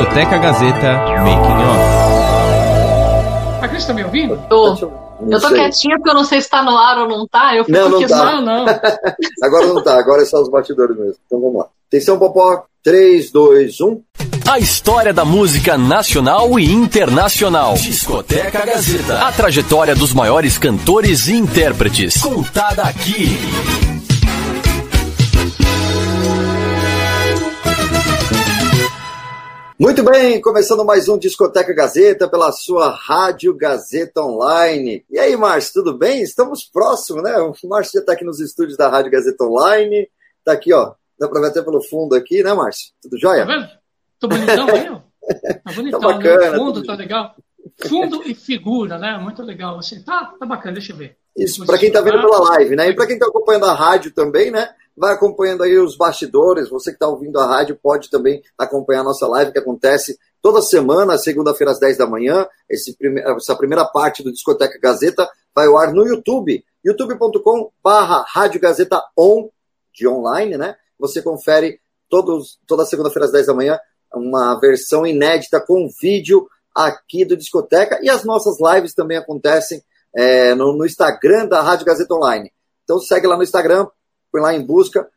Discoteca Gazeta Making Off. A Cris tá me ouvindo? Tô. eu tô sei. quietinha porque eu não sei se tá no ar ou não tá. Eu fico não, não aqui tá. Não, não. agora não tá, agora é só os batidores mesmo. Então vamos lá. Atenção, Popó. 3, 2, 1. A história da música nacional e internacional. Discoteca Gazeta. A trajetória dos maiores cantores e intérpretes. Contada aqui. Muito bem, começando mais um Discoteca Gazeta pela sua Rádio Gazeta Online. E aí, Márcio, tudo bem? Estamos próximos, né? O Márcio já está aqui nos estúdios da Rádio Gazeta Online. Está aqui, ó. Dá para ver até pelo fundo aqui, né, Márcio? Tudo jóia? Tá vendo? Tô bonitão aí, ó. Tá bonitão, Tá bacana, né? O fundo tá legal. Fundo e figura, né? Muito legal. Assim. Tá, tá bacana, deixa eu ver. Isso, para quem está vendo pela live, né? E para quem está acompanhando a rádio também, né? Vai acompanhando aí os bastidores. Você que está ouvindo a rádio pode também acompanhar a nossa live que acontece toda semana, segunda-feira às 10 da manhã. Prime... Essa primeira parte do Discoteca Gazeta vai ao ar no YouTube, youtube.com/barra Rádio Gazeta On, de online, né? Você confere todos, toda segunda-feira às 10 da manhã uma versão inédita com vídeo aqui do Discoteca e as nossas lives também acontecem é, no, no, Instagram da Rádio Gazeta Online. Então segue lá no Instagram, põe lá em busca,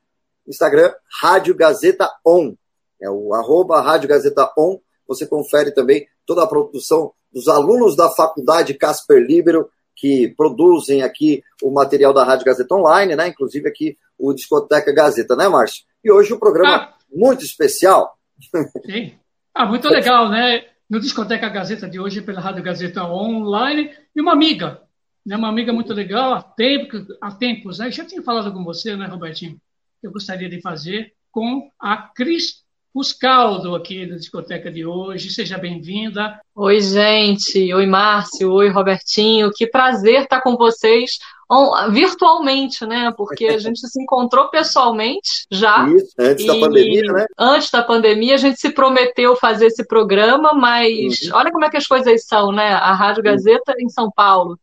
Instagram Rádio Gazeta On. É o arroba Rádio Gazeta On. Você confere também toda a produção dos alunos da Faculdade Casper Libero, que produzem aqui o material da Rádio Gazeta Online, né? Inclusive aqui o Discoteca Gazeta, né, Márcio? E hoje um programa ah. muito especial. Sim. Ah, muito legal, né? No Discoteca Gazeta de hoje, pela Rádio Gazeta Online, e uma amiga, né? uma amiga muito legal, há, tempo, há tempos, né? já tinha falado com você, né, Robertinho? Eu gostaria de fazer com a Cris Puscaldo aqui na discoteca de hoje. Seja bem-vinda. Oi, gente. Oi, Márcio. Oi, Robertinho. Que prazer estar com vocês virtualmente, né? Porque a gente se encontrou pessoalmente já. Isso, antes da pandemia, né? Antes da pandemia, a gente se prometeu fazer esse programa, mas uhum. olha como é que as coisas são, né? A Rádio Gazeta em São Paulo.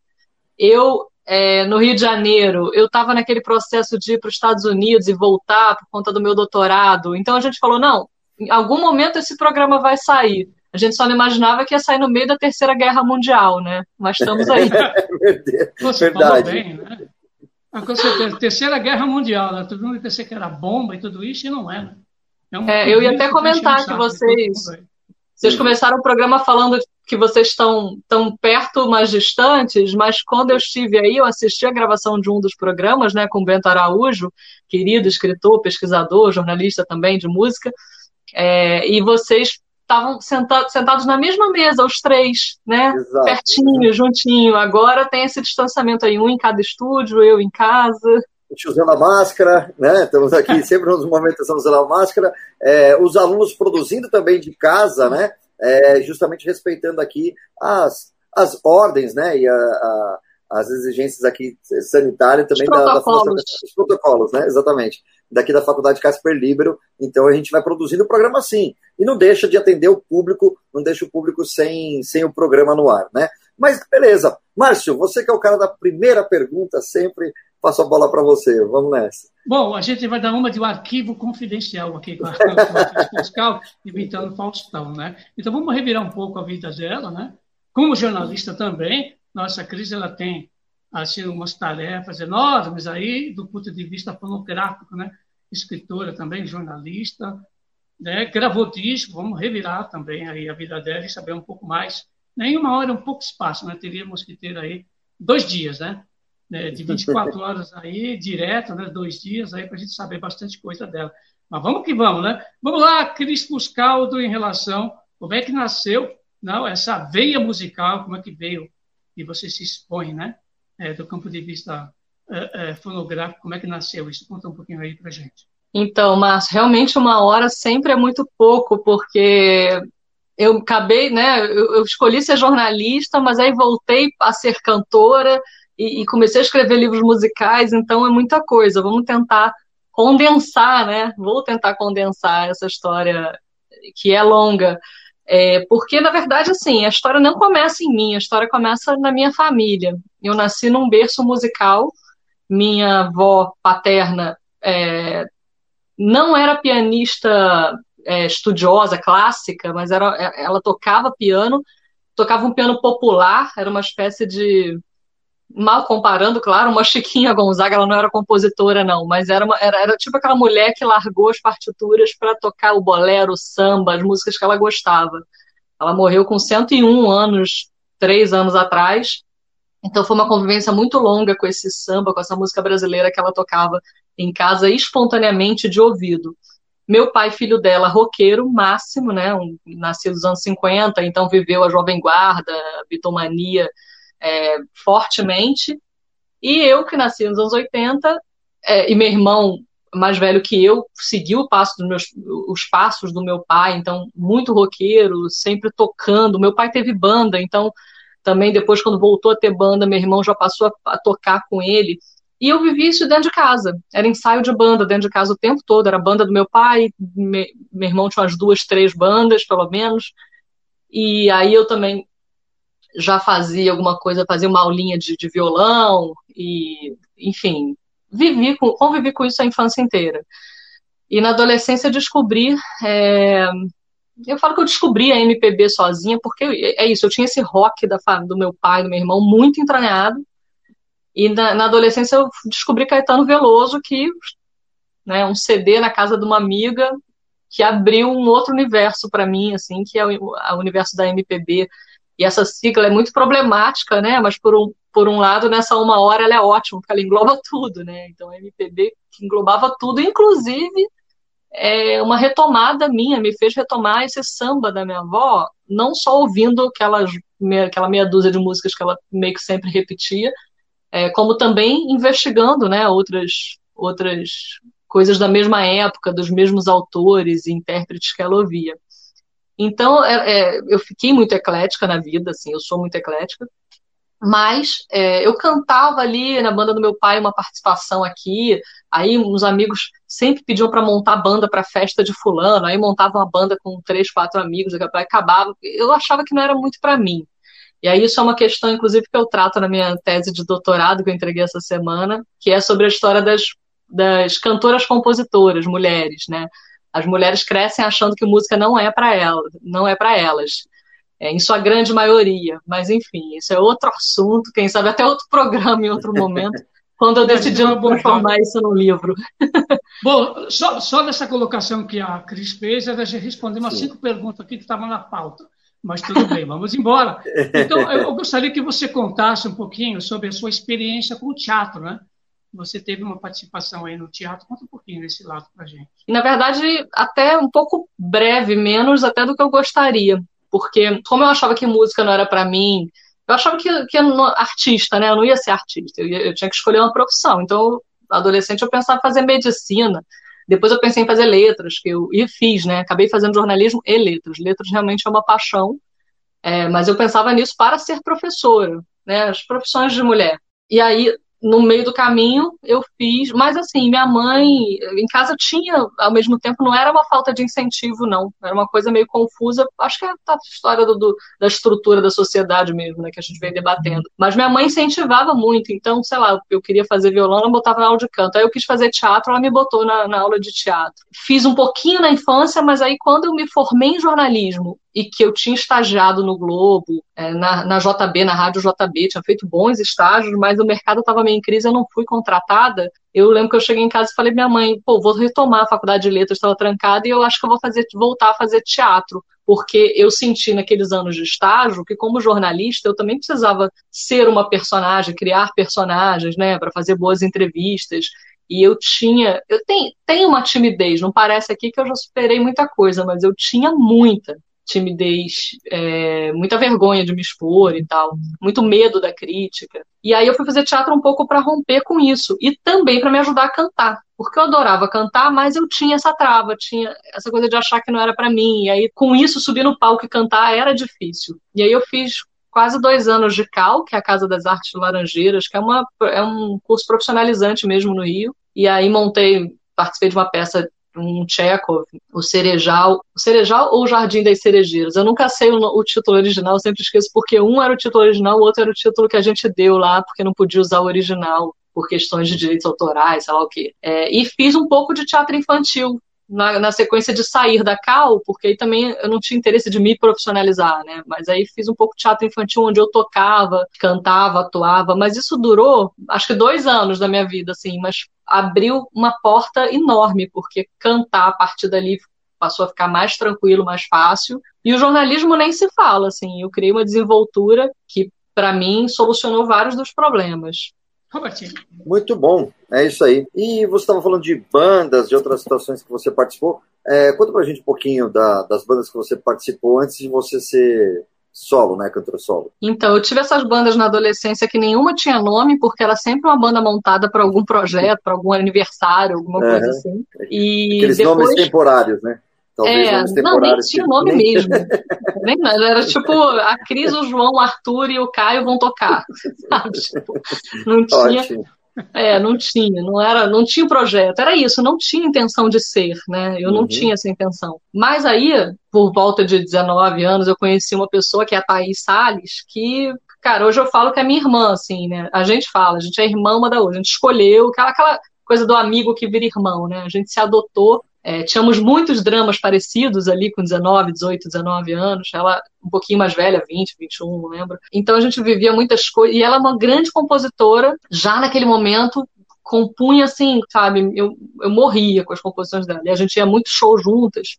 Eu é, no Rio de Janeiro, eu estava naquele processo de ir para os Estados Unidos e voltar por conta do meu doutorado. Então a gente falou: não, em algum momento esse programa vai sair. A gente só não imaginava que ia sair no meio da Terceira Guerra Mundial, né? Mas estamos aí. Você falou bem, né? Ah, com certeza. Terceira Guerra Mundial, né? Todo mundo pensei que era bomba e tudo isso, e não é, né? É, um é eu ia até comentar que vocês, vocês começaram o programa falando que vocês estão tão perto, mas distantes, mas quando eu estive aí, eu assisti a gravação de um dos programas, né, com Bento Araújo, querido escritor, pesquisador, jornalista também de música, é, e vocês estavam senta sentados na mesma mesa, os três, né? Exato. Pertinho, juntinho. Agora tem esse distanciamento aí, um em cada estúdio, eu em casa. A gente usando a máscara, né? Estamos aqui sempre nos momentos estamos usando a máscara. É, os alunos produzindo também de casa, né? É, justamente respeitando aqui as, as ordens, né? E a, a as exigências aqui sanitárias também os da, da protocolos. os protocolos, né? Exatamente. Daqui da Faculdade Casper Libero. Então a gente vai produzindo o programa assim. E não deixa de atender o público, não deixa o público sem, sem o programa no ar, né? Mas beleza. Márcio, você que é o cara da primeira pergunta, sempre passo a bola para você. Vamos nessa. Bom, a gente vai dar uma de um arquivo confidencial aqui com a, com a fiscal, imitando Faustão, né? Então vamos revirar um pouco a vida dela, né? Como jornalista também, nossa Cris ela tem assim umas tarefas enormes aí do ponto de vista fonográfico, né? Escritora também, jornalista, né? Gravou disco, vamos revirar também aí a vida dela e saber um pouco mais. Nem uma hora, um pouco espaço, né? Teríamos que ter aí dois dias, né? De 24 horas aí, direto, né? Dois dias aí para a gente saber bastante coisa dela. Mas vamos que vamos, né? Vamos lá, Cris Puscaldo, em relação como é que nasceu não, essa veia musical, como é que veio e você se expõe, né? É, do campo de vista é, é, fonográfico, como é que nasceu isso? Conta um pouquinho aí pra gente. Então, Márcio, realmente uma hora sempre é muito pouco, porque eu acabei, né? Eu, eu escolhi ser jornalista, mas aí voltei a ser cantora e, e, comecei a escrever livros musicais, então é muita coisa. Vamos tentar condensar, né? Vou tentar condensar essa história que é longa. É, porque, na verdade, assim, a história não começa em mim, a história começa na minha família. Eu nasci num berço musical, minha avó paterna é, não era pianista é, estudiosa, clássica, mas era, é, ela tocava piano, tocava um piano popular, era uma espécie de mal comparando, claro, uma Chiquinha Gonzaga, ela não era compositora, não, mas era, uma, era, era tipo aquela mulher que largou as partituras para tocar o bolero, o samba, as músicas que ela gostava. Ela morreu com 101 anos, três anos atrás, então foi uma convivência muito longa com esse samba, com essa música brasileira que ela tocava em casa espontaneamente de ouvido. Meu pai, filho dela, roqueiro máximo, né? Um, nascido nos anos 50, então viveu a Jovem Guarda, a bitomania é, fortemente. E eu, que nasci nos anos 80, é, e meu irmão mais velho que eu, seguiu passo meus, os passos do meu pai, então muito roqueiro, sempre tocando. Meu pai teve banda, então também depois quando voltou a ter banda, meu irmão já passou a, a tocar com ele. E eu vivi isso dentro de casa. Era ensaio de banda dentro de casa o tempo todo. Era a banda do meu pai, me, meu irmão tinha umas duas, três bandas, pelo menos. E aí eu também já fazia alguma coisa, fazia uma aulinha de, de violão, e, enfim, vivi com, convivi com isso a infância inteira. E na adolescência descobri. É, eu falo que eu descobri a MPB sozinha, porque é isso, eu tinha esse rock da, do meu pai, do meu irmão, muito entranhado. E na, na adolescência eu descobri Caetano Veloso, que né, um CD na casa de uma amiga que abriu um outro universo para mim, assim, que é o, o universo da MPB. E essa sigla é muito problemática, né? Mas por um, por um lado, nessa uma hora ela é ótima, porque ela engloba tudo, né? Então, a MPB que englobava tudo, inclusive é, uma retomada minha, me fez retomar esse samba da minha avó, não só ouvindo aquelas, aquela meia dúzia de músicas que ela meio que sempre repetia, é, como também investigando né, outras, outras coisas da mesma época, dos mesmos autores e intérpretes que ela ouvia. Então, é, é, eu fiquei muito eclética na vida, assim, eu sou muito eclética, mas é, eu cantava ali na banda do meu pai uma participação aqui, aí uns amigos sempre pediam para montar banda para festa de fulano, aí montava uma banda com três, quatro amigos, acabava, eu achava que não era muito para mim. E aí isso é uma questão, inclusive, que eu trato na minha tese de doutorado que eu entreguei essa semana, que é sobre a história das, das cantoras compositoras, mulheres, né? As mulheres crescem achando que música não é para elas, não é para elas, é, em sua grande maioria. Mas enfim, isso é outro assunto, quem sabe até outro programa em outro momento, quando eu decidi transformar isso no livro. Bom, só, só nessa colocação que a Cris fez, ela já respondeu umas cinco perguntas aqui que estavam na pauta. Mas tudo bem, vamos embora. Então, eu gostaria que você contasse um pouquinho sobre a sua experiência com o teatro, né? Você teve uma participação aí no teatro, conta um pouquinho desse lado para gente. Na verdade, até um pouco breve, menos até do que eu gostaria, porque como eu achava que música não era para mim, eu achava que, que artista, né? Eu não ia ser artista, eu, ia, eu tinha que escolher uma profissão. Então, adolescente, eu pensava em fazer medicina. Depois eu pensei em fazer letras, que eu e fiz, né? Acabei fazendo jornalismo e letras. Letras realmente é uma paixão, é, mas eu pensava nisso para ser professora, né? As profissões de mulher. E aí no meio do caminho eu fiz, mas assim, minha mãe em casa tinha, ao mesmo tempo, não era uma falta de incentivo, não. Era uma coisa meio confusa. Acho que é a história do, do, da estrutura da sociedade mesmo, né, que a gente vem debatendo. Mas minha mãe incentivava muito, então, sei lá, eu queria fazer violão, ela botava na aula de canto. Aí eu quis fazer teatro, ela me botou na, na aula de teatro. Fiz um pouquinho na infância, mas aí quando eu me formei em jornalismo e que eu tinha estagiado no Globo, é, na, na, JB, na Rádio JB, tinha feito bons estágios, mas o mercado estava meio em crise, eu não fui contratada. Eu lembro que eu cheguei em casa e falei minha mãe, pô, vou retomar a faculdade de letras, estava trancada, e eu acho que eu vou fazer, voltar a fazer teatro, porque eu senti naqueles anos de estágio que, como jornalista, eu também precisava ser uma personagem, criar personagens, né, para fazer boas entrevistas. E eu tinha, eu tenho, tenho uma timidez, não parece aqui que eu já superei muita coisa, mas eu tinha muita timidez, é, muita vergonha de me expor e tal, muito medo da crítica. E aí eu fui fazer teatro um pouco para romper com isso e também para me ajudar a cantar, porque eu adorava cantar, mas eu tinha essa trava, tinha essa coisa de achar que não era para mim. E aí com isso subir no palco e cantar era difícil. E aí eu fiz quase dois anos de CAL, que é a Casa das Artes Laranjeiras, que é, uma, é um curso profissionalizante mesmo no Rio. E aí montei, participei de uma peça um Chekhov, o Cerejal, o Cerejal ou o Jardim das Cerejeiras. Eu nunca sei o, o, título original, sempre esqueço, porque um era o título original, o outro era o título que a gente deu lá, porque não podia usar o original por questões de direitos autorais, sei lá o quê. É, e fiz um pouco de teatro infantil na, na, sequência de sair da Cal, porque aí também eu não tinha interesse de me profissionalizar, né? Mas aí fiz um pouco de teatro infantil onde eu tocava, cantava, atuava, mas isso durou acho que dois anos da minha vida, assim, mas abriu uma porta enorme, porque cantar a partir dali passou a ficar mais tranquilo, mais fácil. E o jornalismo nem se fala, assim, eu criei uma desenvoltura que para mim solucionou vários dos problemas. Robertinho. Muito bom, é isso aí. E você estava falando de bandas, de outras situações que você participou. É, conta pra gente um pouquinho da, das bandas que você participou antes de você ser solo, né, cantora solo. Então, eu tive essas bandas na adolescência que nenhuma tinha nome, porque era sempre uma banda montada para algum projeto, para algum aniversário, alguma coisa uhum. assim. E Aqueles depois... nomes temporários, né? Talvez é, não, nem tinha nome nem... mesmo. nem, era tipo a Cris, o João, o Arthur e o Caio vão tocar. Sabe? Tipo, não tinha. Ótimo. É, não tinha, não era, não tinha projeto, era isso, não tinha intenção de ser, né? Eu não uhum. tinha essa intenção. Mas aí, por volta de 19 anos, eu conheci uma pessoa que é a Thaís Salles, que, cara, hoje eu falo que é minha irmã, assim, né? A gente fala, a gente é irmã uma da outra, a gente escolheu aquela, aquela coisa do amigo que vira irmão, né? A gente se adotou é, tínhamos muitos dramas parecidos ali com 19, 18, 19 anos. Ela um pouquinho mais velha, 20, 21, não lembro. Então a gente vivia muitas coisas. E ela é uma grande compositora, já naquele momento compunha assim, sabe? Eu, eu morria com as composições dela. E a gente ia muito show juntas.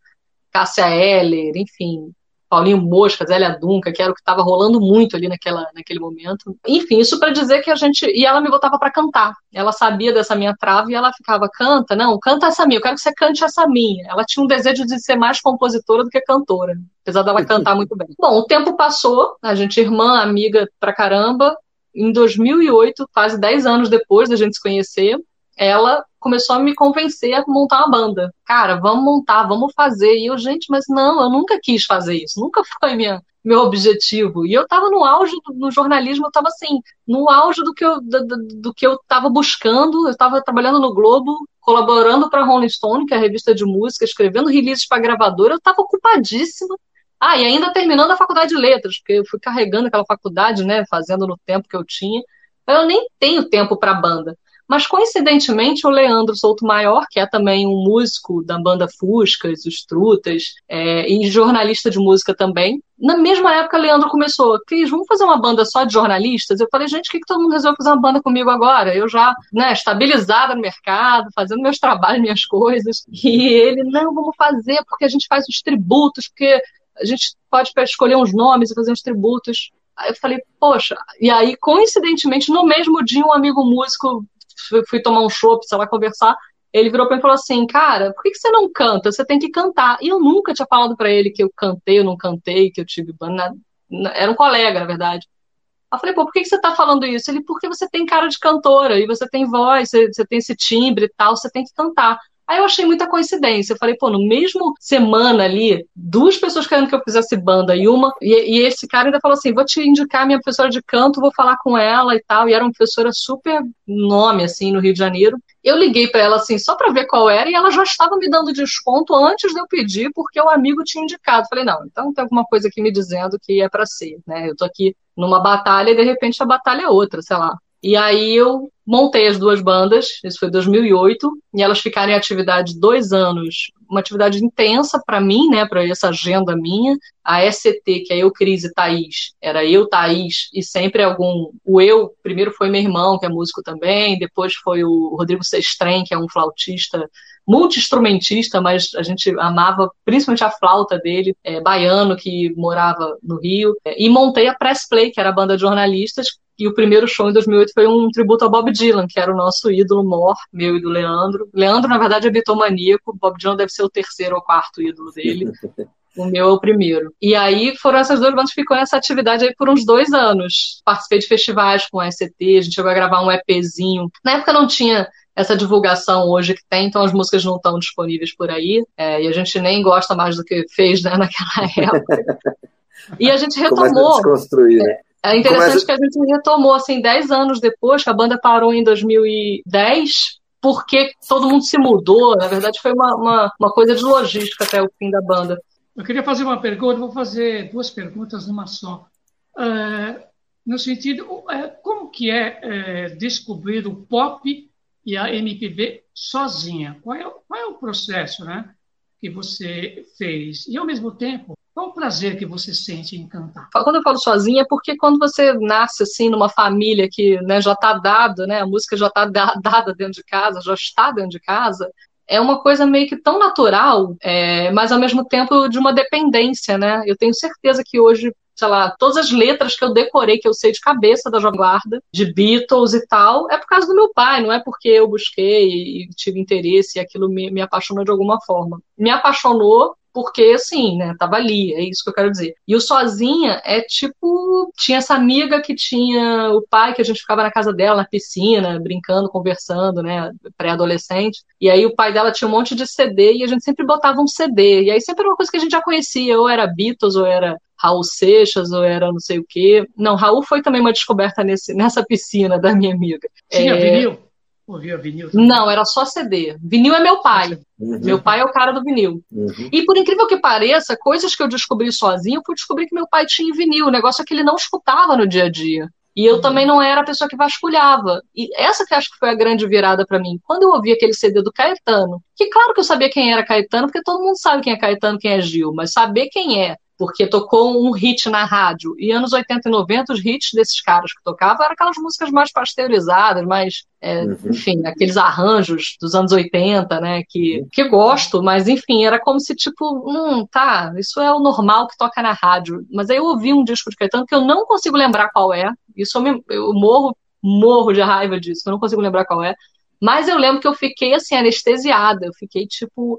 Cássia Eller, enfim, Paulinho Mosca, Zélia Dunca, que era o que estava rolando muito ali naquela, naquele momento. Enfim, isso para dizer que a gente. E ela me botava para cantar. Ela sabia dessa minha trave e ela ficava, canta, não, canta essa minha, eu quero que você cante essa minha. Ela tinha um desejo de ser mais compositora do que cantora, apesar dela cantar muito bem. Bom, o tempo passou, a gente, irmã, amiga pra caramba. Em 2008, quase 10 anos depois da gente se conhecer, ela começou a me convencer a montar uma banda. Cara, vamos montar, vamos fazer. E eu, gente, mas não, eu nunca quis fazer isso, nunca foi minha, meu objetivo. E eu estava no auge do jornalismo, eu estava assim, no auge do que eu do, do que eu estava buscando. Eu estava trabalhando no Globo, colaborando para Rolling Stone, que é a revista de música, escrevendo releases para gravadora. Eu estava ocupadíssima. Ah, e ainda terminando a faculdade de letras, porque eu fui carregando aquela faculdade, né, fazendo no tempo que eu tinha. Eu nem tenho tempo para banda. Mas, coincidentemente, o Leandro Souto Maior, que é também um músico da banda Fuscas, os Trutas, é, e jornalista de música também, na mesma época, Leandro começou, Cris, vamos fazer uma banda só de jornalistas? Eu falei, gente, por que, que todo mundo resolveu fazer uma banda comigo agora? Eu já, né, estabilizada no mercado, fazendo meus trabalhos, minhas coisas. E ele, não, vamos fazer, porque a gente faz os tributos, porque a gente pode escolher uns nomes e fazer uns tributos. Aí eu falei, poxa, e aí, coincidentemente, no mesmo dia, um amigo músico fui tomar um chopp, sei lá, conversar. Ele virou para mim e falou assim: Cara, por que, que você não canta? Você tem que cantar. E eu nunca tinha falado para ele que eu cantei, eu não cantei, que eu tive banda. Era um colega, na verdade. Eu falei, pô, por que, que você tá falando isso? Ele, porque você tem cara de cantora e você tem voz, você, você tem esse timbre e tal, você tem que cantar. Aí eu achei muita coincidência. Eu falei, pô, no mesmo semana ali, duas pessoas querendo que eu fizesse banda e uma. E, e, esse cara ainda falou assim: vou te indicar minha professora de canto, vou falar com ela e tal. E era uma professora super nome, assim, no Rio de Janeiro. Eu liguei para ela, assim, só para ver qual era, e ela já estava me dando desconto antes de eu pedir, porque o amigo tinha indicado. Falei, não, então tem alguma coisa aqui me dizendo que é para ser, né? Eu tô aqui numa batalha e de repente a batalha é outra, sei lá. E aí eu montei as duas bandas, isso foi 2008, e elas ficaram em atividade dois anos, uma atividade intensa para mim, né, para essa agenda minha. A SCT, que é eu, Cris e Thaís, era eu, Thaís, e sempre algum. O eu, primeiro foi meu irmão, que é músico também, depois foi o Rodrigo Sestrem, que é um flautista multi-instrumentista, mas a gente amava principalmente a flauta dele, é, baiano, que morava no Rio. E montei a Press Play, que era a banda de jornalistas, e o primeiro show em 2008 foi um tributo ao Bob Dylan, que era o nosso ídolo mor, meu e do Leandro. Leandro, na verdade, é bitomaníaco, Bob Dylan deve ser o terceiro ou quarto ídolo dele. O meu é o primeiro. E aí foram essas duas bandas que ficou nessa atividade aí por uns dois anos. Participei de festivais com a SCT, a gente chegou a gravar um EPzinho. Na época não tinha essa divulgação hoje que tem, então as músicas não estão disponíveis por aí, é, e a gente nem gosta mais do que fez né, naquela época. E a gente retomou. A é, é interessante Começa... que a gente retomou assim 10 anos depois, que a banda parou em 2010, porque todo mundo se mudou. Na verdade, foi uma, uma, uma coisa de logística até o fim da banda. Eu queria fazer uma pergunta, vou fazer duas perguntas numa só. Uh, no sentido, uh, como que é uh, descobrir o pop e a MPB sozinha? Qual é, qual é o processo, né? que você fez? E, ao mesmo tempo, qual o prazer que você sente em cantar? Quando eu falo sozinha, é porque quando você nasce assim numa família que né, já está dado, né, a música já está dada dentro de casa, já está dentro de casa, é uma coisa meio que tão natural, é, mas ao mesmo tempo de uma dependência, né? Eu tenho certeza que hoje, sei lá, todas as letras que eu decorei, que eu sei de cabeça da Jovem Guarda, de Beatles e tal, é por causa do meu pai, não é porque eu busquei e tive interesse e aquilo me, me apaixonou de alguma forma. Me apaixonou porque assim, né, tava ali, é isso que eu quero dizer. E o Sozinha é tipo, tinha essa amiga que tinha o pai que a gente ficava na casa dela, na piscina, brincando, conversando, né, pré-adolescente. E aí o pai dela tinha um monte de CD e a gente sempre botava um CD. E aí sempre era uma coisa que a gente já conhecia, ou era Beatles, ou era Raul Seixas, ou era não sei o quê. Não, Raul foi também uma descoberta nesse, nessa piscina da minha amiga. Tinha é... vinil? Ouvia vinil? Também? Não, era só CD. Vinil é meu pai. Uhum. Meu pai é o cara do vinil. Uhum. E por incrível que pareça, coisas que eu descobri sozinho, eu fui descobrir que meu pai tinha vinil. O negócio é que ele não escutava no dia a dia. E eu uhum. também não era a pessoa que vasculhava. E essa que acho que foi a grande virada para mim. Quando eu ouvi aquele CD do Caetano, que claro que eu sabia quem era Caetano, porque todo mundo sabe quem é Caetano, quem é Gil, mas saber quem é porque tocou um hit na rádio. E anos 80 e 90, os hits desses caras que tocavam eram aquelas músicas mais pasteurizadas, mais, é, uhum. enfim, aqueles arranjos dos anos 80, né, que, que gosto, mas enfim, era como se tipo, hum, tá, isso é o normal que toca na rádio. Mas aí eu ouvi um disco de Caetano que eu não consigo lembrar qual é, isso eu, me, eu morro, morro de raiva disso, eu não consigo lembrar qual é. Mas eu lembro que eu fiquei assim, anestesiada, eu fiquei tipo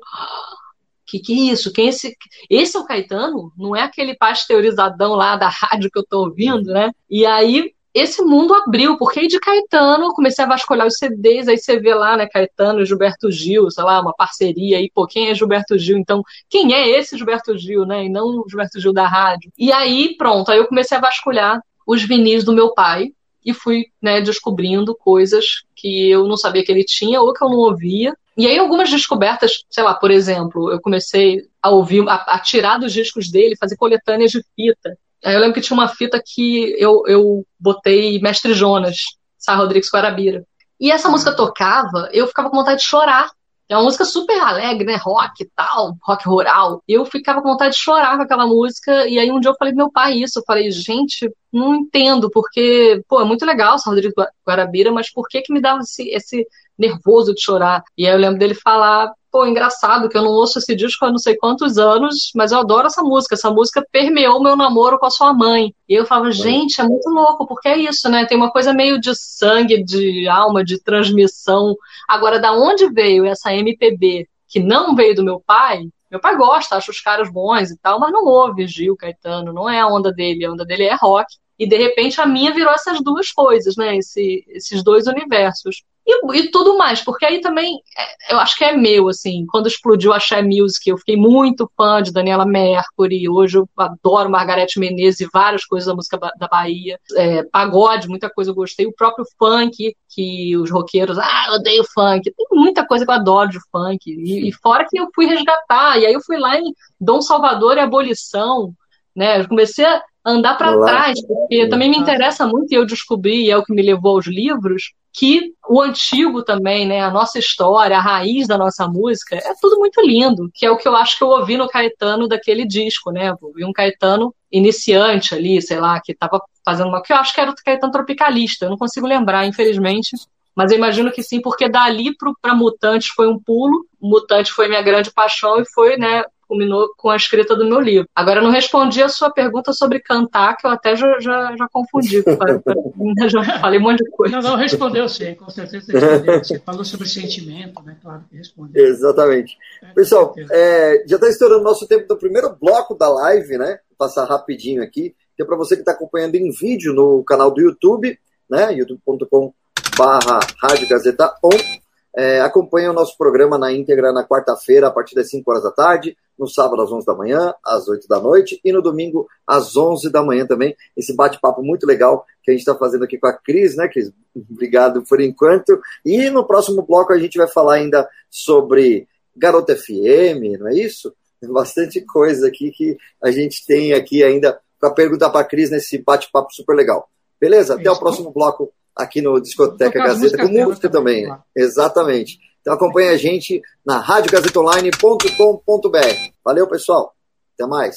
que que é isso? Quem é esse? Esse é o Caetano? Não é aquele pasteurizadão lá da rádio que eu tô ouvindo, né? E aí esse mundo abriu, porque aí de Caetano eu comecei a vasculhar os CDs, aí você vê lá, né, Caetano e Gilberto Gil, sei lá, uma parceria aí, pô, quem é Gilberto Gil? Então, quem é esse Gilberto Gil, né, e não o Gilberto Gil da rádio? E aí, pronto, aí eu comecei a vasculhar os vinis do meu pai e fui, né, descobrindo coisas que eu não sabia que ele tinha ou que eu não ouvia, e aí algumas descobertas, sei lá, por exemplo, eu comecei a ouvir, a, a tirar dos discos dele, fazer coletâneas de fita. Aí eu lembro que tinha uma fita que eu, eu botei Mestre Jonas, Sá Rodrigues Guarabira. E essa música tocava, eu ficava com vontade de chorar. É uma música super alegre, né? Rock e tal, rock rural. E eu ficava com vontade de chorar com aquela música. E aí um dia eu falei pro meu pai isso. Eu falei, gente, não entendo, porque, pô, é muito legal Sá Rodrigues Guarabira, mas por que que me dava esse, esse nervoso de chorar. E aí eu lembro dele falar, pô, engraçado que eu não ouço esse disco há não sei quantos anos, mas eu adoro essa música. Essa música permeou meu namoro com a sua mãe. E eu falava, gente, é muito louco, porque é isso, né? Tem uma coisa meio de sangue, de alma, de transmissão. Agora, da onde veio essa MPB que não veio do meu pai? Meu pai gosta, acha os caras bons e tal, mas não ouve Gil, Caetano, não é a onda dele, a onda dele é rock. E de repente a minha virou essas duas coisas, né? Esse, esses dois universos. E, e, tudo mais, porque aí também é, eu acho que é meu, assim. Quando explodiu a Share Music, eu fiquei muito fã de Daniela Mercury. Hoje eu adoro Margarete Menezes e várias coisas da música da Bahia. É, pagode, muita coisa eu gostei. O próprio funk, que os roqueiros, ah, eu odeio funk. Tem muita coisa que eu adoro de funk. E, e fora que eu fui resgatar. E aí eu fui lá em Dom Salvador e Abolição. Né? Eu comecei a andar para trás, porque também me interessa muito e eu descobri, e é o que me levou aos livros, que o antigo também, né, a nossa história, a raiz da nossa música, é tudo muito lindo, que é o que eu acho que eu ouvi no Caetano daquele disco, né? ouvi um Caetano iniciante ali, sei lá, que estava fazendo uma que eu acho que era o Caetano tropicalista, eu não consigo lembrar, infelizmente. Mas eu imagino que sim, porque dali para Mutantes foi um pulo. Mutante foi minha grande paixão e foi, né, culminou com a escrita do meu livro. Agora, eu não respondi a sua pergunta sobre cantar, que eu até já, já, já confundi. já falei um monte de coisa. Não, não, respondeu sim, com certeza respondeu. Você falou sobre sentimento, né? Claro que respondeu. Exatamente. É, Pessoal, é, já está estourando nosso tempo do primeiro bloco da live, né? Vou passar rapidinho aqui. Que é para você que está acompanhando em vídeo no canal do YouTube, né? youtube.com barra Rádio Gazeta On. É, acompanhe o nosso programa na íntegra na quarta-feira, a partir das 5 horas da tarde, no sábado às 11 da manhã, às 8 da noite e no domingo às 11 da manhã também. Esse bate-papo muito legal que a gente está fazendo aqui com a Cris, né, Cris? Obrigado por enquanto. E no próximo bloco a gente vai falar ainda sobre Garota FM, não é isso? Tem bastante coisa aqui que a gente tem aqui ainda para perguntar para a Cris nesse bate-papo super legal. Beleza? Até o próximo bloco aqui no Discoteca Gazeta, com música também. também. Exatamente. Então acompanhe a gente na radiogazetaonline.com.br. Valeu, pessoal. Até mais.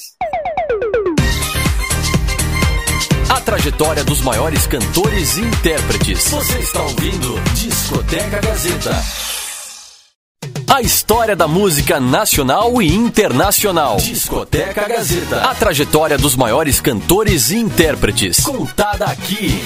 A trajetória dos maiores cantores e intérpretes. Você está ouvindo Discoteca Gazeta. A história da música nacional e internacional. Discoteca Gazeta. A trajetória dos maiores cantores e intérpretes. Contada aqui.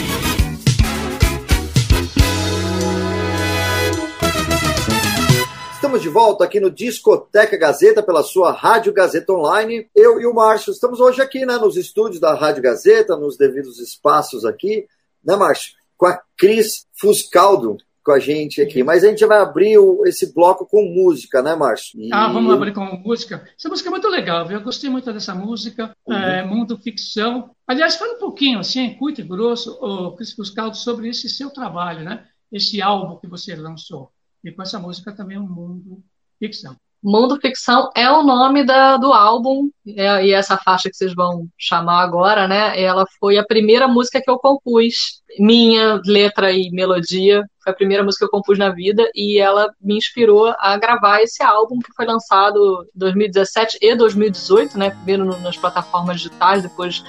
Estamos de volta aqui no Discoteca Gazeta pela sua Rádio Gazeta Online. Eu e o Márcio estamos hoje aqui, né, nos estúdios da Rádio Gazeta, nos devidos espaços aqui, né, Márcio? Com a Cris Fuscaldo com a gente aqui. Mas a gente vai abrir o, esse bloco com música, né, Márcio? E... Ah, vamos abrir com música. Essa música é muito legal, viu? Eu gostei muito dessa música, uhum. é, Mundo Ficção. Aliás, fala um pouquinho, assim, curto e grosso, o Cris Fuscaldo, sobre esse seu trabalho, né? Esse álbum que você lançou. E com essa música também é um mundo ficção. Mundo Ficção é o nome da, do álbum, é, e essa faixa que vocês vão chamar agora, né? Ela foi a primeira música que eu compus, minha letra e melodia, foi a primeira música que eu compus na vida, e ela me inspirou a gravar esse álbum que foi lançado em 2017 e 2018, né? Primeiro nas plataformas digitais, depois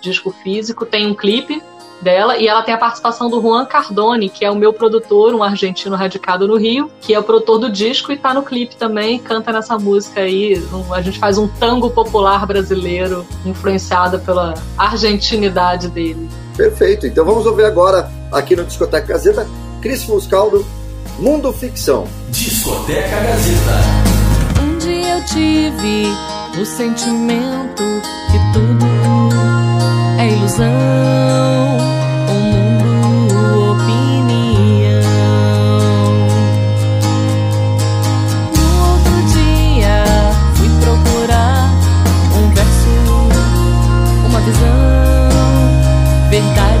disco físico. Tem um clipe dela e ela tem a participação do Juan Cardone, que é o meu produtor, um argentino radicado no Rio, que é o produtor do disco e tá no clipe também, canta nessa música aí. A gente faz um tango popular brasileiro influenciado pela argentinidade dele. Perfeito. Então vamos ouvir agora aqui no Discoteca Gazeta, Cris Fuscaldo, Mundo Ficção. Discoteca Gazeta. Um dia eu tive o sentimento que tudo é ilusão. inventar.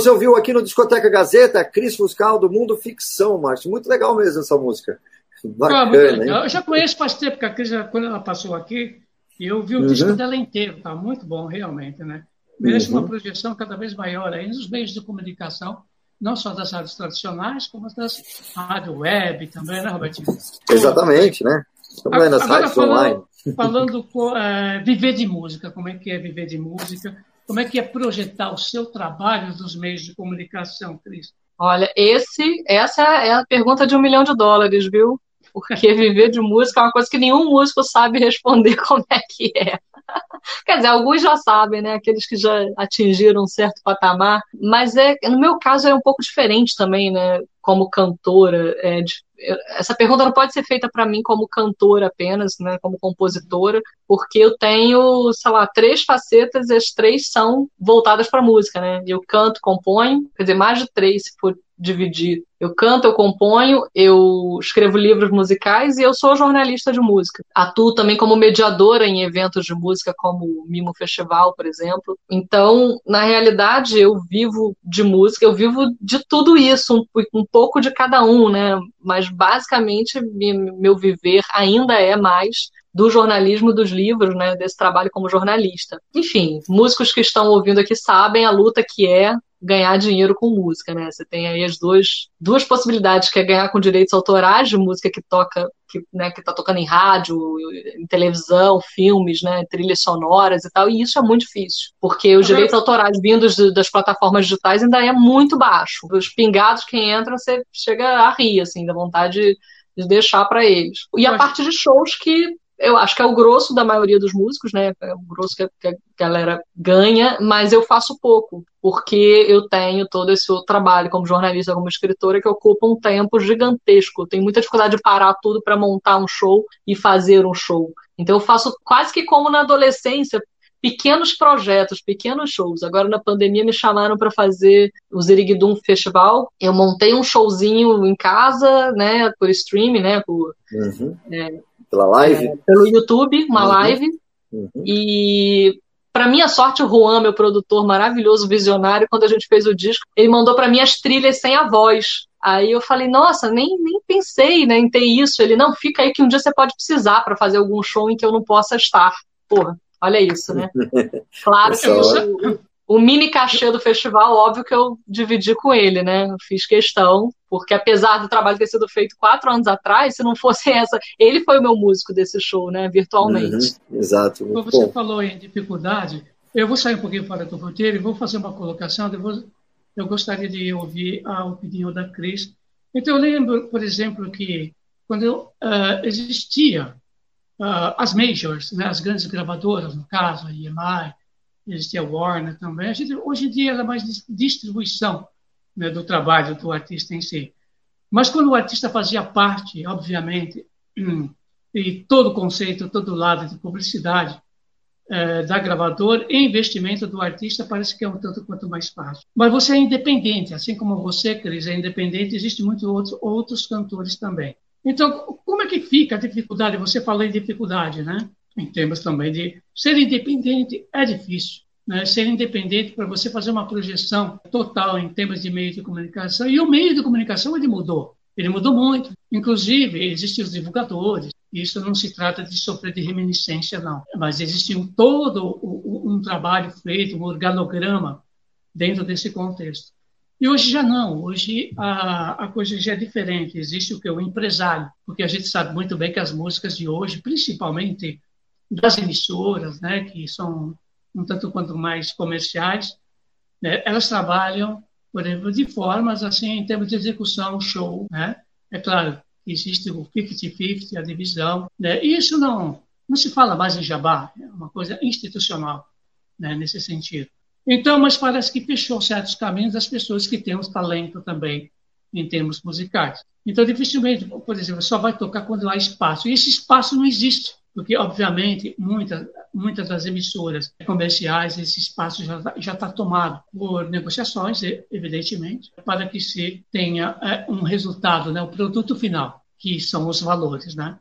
Você ouviu aqui no Discoteca Gazeta, Cris Fuscal do Mundo Ficção, Márcio. Muito legal mesmo essa música. Bacana, ah, eu já conheço faz tempo, porque a Cris, quando ela passou aqui, eu vi o uhum. disco dela inteiro, está muito bom, realmente, né? Merece uhum. uma projeção cada vez maior aí nos meios de comunicação, não só das rádios tradicionais, como das rádios web também, né, Robertinho? Exatamente, né? Também nas Agora, rádios falando, online. Falando é, viver de música, como é que é viver de música? Como é que é projetar o seu trabalho nos meios de comunicação, Cris? Olha, esse, essa é a pergunta de um milhão de dólares, viu? Porque viver de música é uma coisa que nenhum músico sabe responder como é que é. Quer dizer, alguns já sabem, né? Aqueles que já atingiram um certo patamar. Mas é, no meu caso é um pouco diferente também, né? Como cantora, é, essa pergunta não pode ser feita para mim como cantora apenas, né, como compositora, porque eu tenho, sei lá, três facetas e as três são voltadas para música, né? Eu canto, componho, quer dizer, mais de três se for dividir. Eu canto, eu componho, eu escrevo livros musicais e eu sou jornalista de música. Atuo também como mediadora em eventos de música, como o Mimo Festival, por exemplo. Então, na realidade, eu vivo de música, eu vivo de tudo isso, um, um pouco de cada um, né? Mas basicamente meu viver ainda é mais do jornalismo dos livros, né, desse trabalho como jornalista. Enfim, músicos que estão ouvindo aqui sabem a luta que é ganhar dinheiro com música, né? Você tem aí as duas, duas possibilidades, que é ganhar com direitos autorais de música que toca, que, né, que tá tocando em rádio, em televisão, filmes, né, trilhas sonoras e tal, e isso é muito difícil, porque os direitos autorais vindos das plataformas digitais ainda é muito baixo. Os pingados que entram, você chega a rir, assim, da vontade de, de deixar para eles. E a parte de shows que eu acho que é o grosso da maioria dos músicos, né? É o grosso que a, que a, galera ganha, mas eu faço pouco, porque eu tenho todo esse outro trabalho como jornalista, como escritora, que ocupa um tempo gigantesco. Eu tenho muita dificuldade de parar tudo para montar um show e fazer um show. Então eu faço quase que como na adolescência, pequenos projetos, pequenos shows. Agora na pandemia me chamaram para fazer o Ziriguidum Festival. Eu montei um showzinho em casa, né, por streaming, né, por uhum. é, pela live? É, pelo YouTube, uma uhum. live. Uhum. E para minha sorte, o Juan, meu produtor maravilhoso, visionário, quando a gente fez o disco, ele mandou para mim as trilhas sem a voz. Aí eu falei, nossa, nem, nem pensei né, em ter isso. Ele, não, fica aí que um dia você pode precisar para fazer algum show em que eu não possa estar. Porra, olha isso, né? Claro que eu, o mini cachê do festival, óbvio que eu dividi com ele, né? Eu fiz questão, porque apesar do trabalho ter sido feito quatro anos atrás, se não fosse essa, ele foi o meu músico desse show, né? Virtualmente. Uhum, exato. Como você bom. falou em dificuldade, eu vou sair um pouquinho fora do roteiro e vou fazer uma colocação. Depois eu gostaria de ouvir a opinião da Cris. Então, eu lembro, por exemplo, que quando uh, existia uh, as majors, né, as grandes gravadoras, no caso, a EMI, existia Warner também. A gente, hoje em dia era mais distribuição né, do trabalho do artista em si. Mas quando o artista fazia parte, obviamente, e todo o conceito, todo o lado de publicidade é, da gravadora e investimento do artista parece que é um tanto quanto mais fácil. Mas você é independente, assim como você, Cris, é independente, existem muitos outros, outros cantores também. Então, como é que fica a dificuldade? Você falou em dificuldade, né? em termos também de ser independente é difícil. Né? Ser independente para você fazer uma projeção total em termos de meio de comunicação. E o meio de comunicação ele mudou. Ele mudou muito. Inclusive, existem os divulgadores. Isso não se trata de sofrer de reminiscência, não. Mas existe um, todo um, um trabalho feito, um organograma dentro desse contexto. E hoje já não, hoje a, a coisa já é diferente. Existe o que? O empresário, porque a gente sabe muito bem que as músicas de hoje, principalmente das emissoras, né, que são um tanto quanto mais comerciais, né, elas trabalham, por exemplo, de formas assim, em termos de execução, show, né? É claro, existe o 50-50, a divisão, né? E isso não não se fala mais em jabá, é uma coisa institucional, né, nesse sentido. Então, mas parece que fechou certos caminhos das pessoas que têm um talento também em termos musicais. Então, dificilmente, por exemplo, só vai tocar quando há espaço. E esse espaço não existe porque, obviamente, muitas muitas das emissoras comerciais, esse espaço já está tomado por negociações, evidentemente, para que se tenha é, um resultado, né, o produto final, que são os valores, né?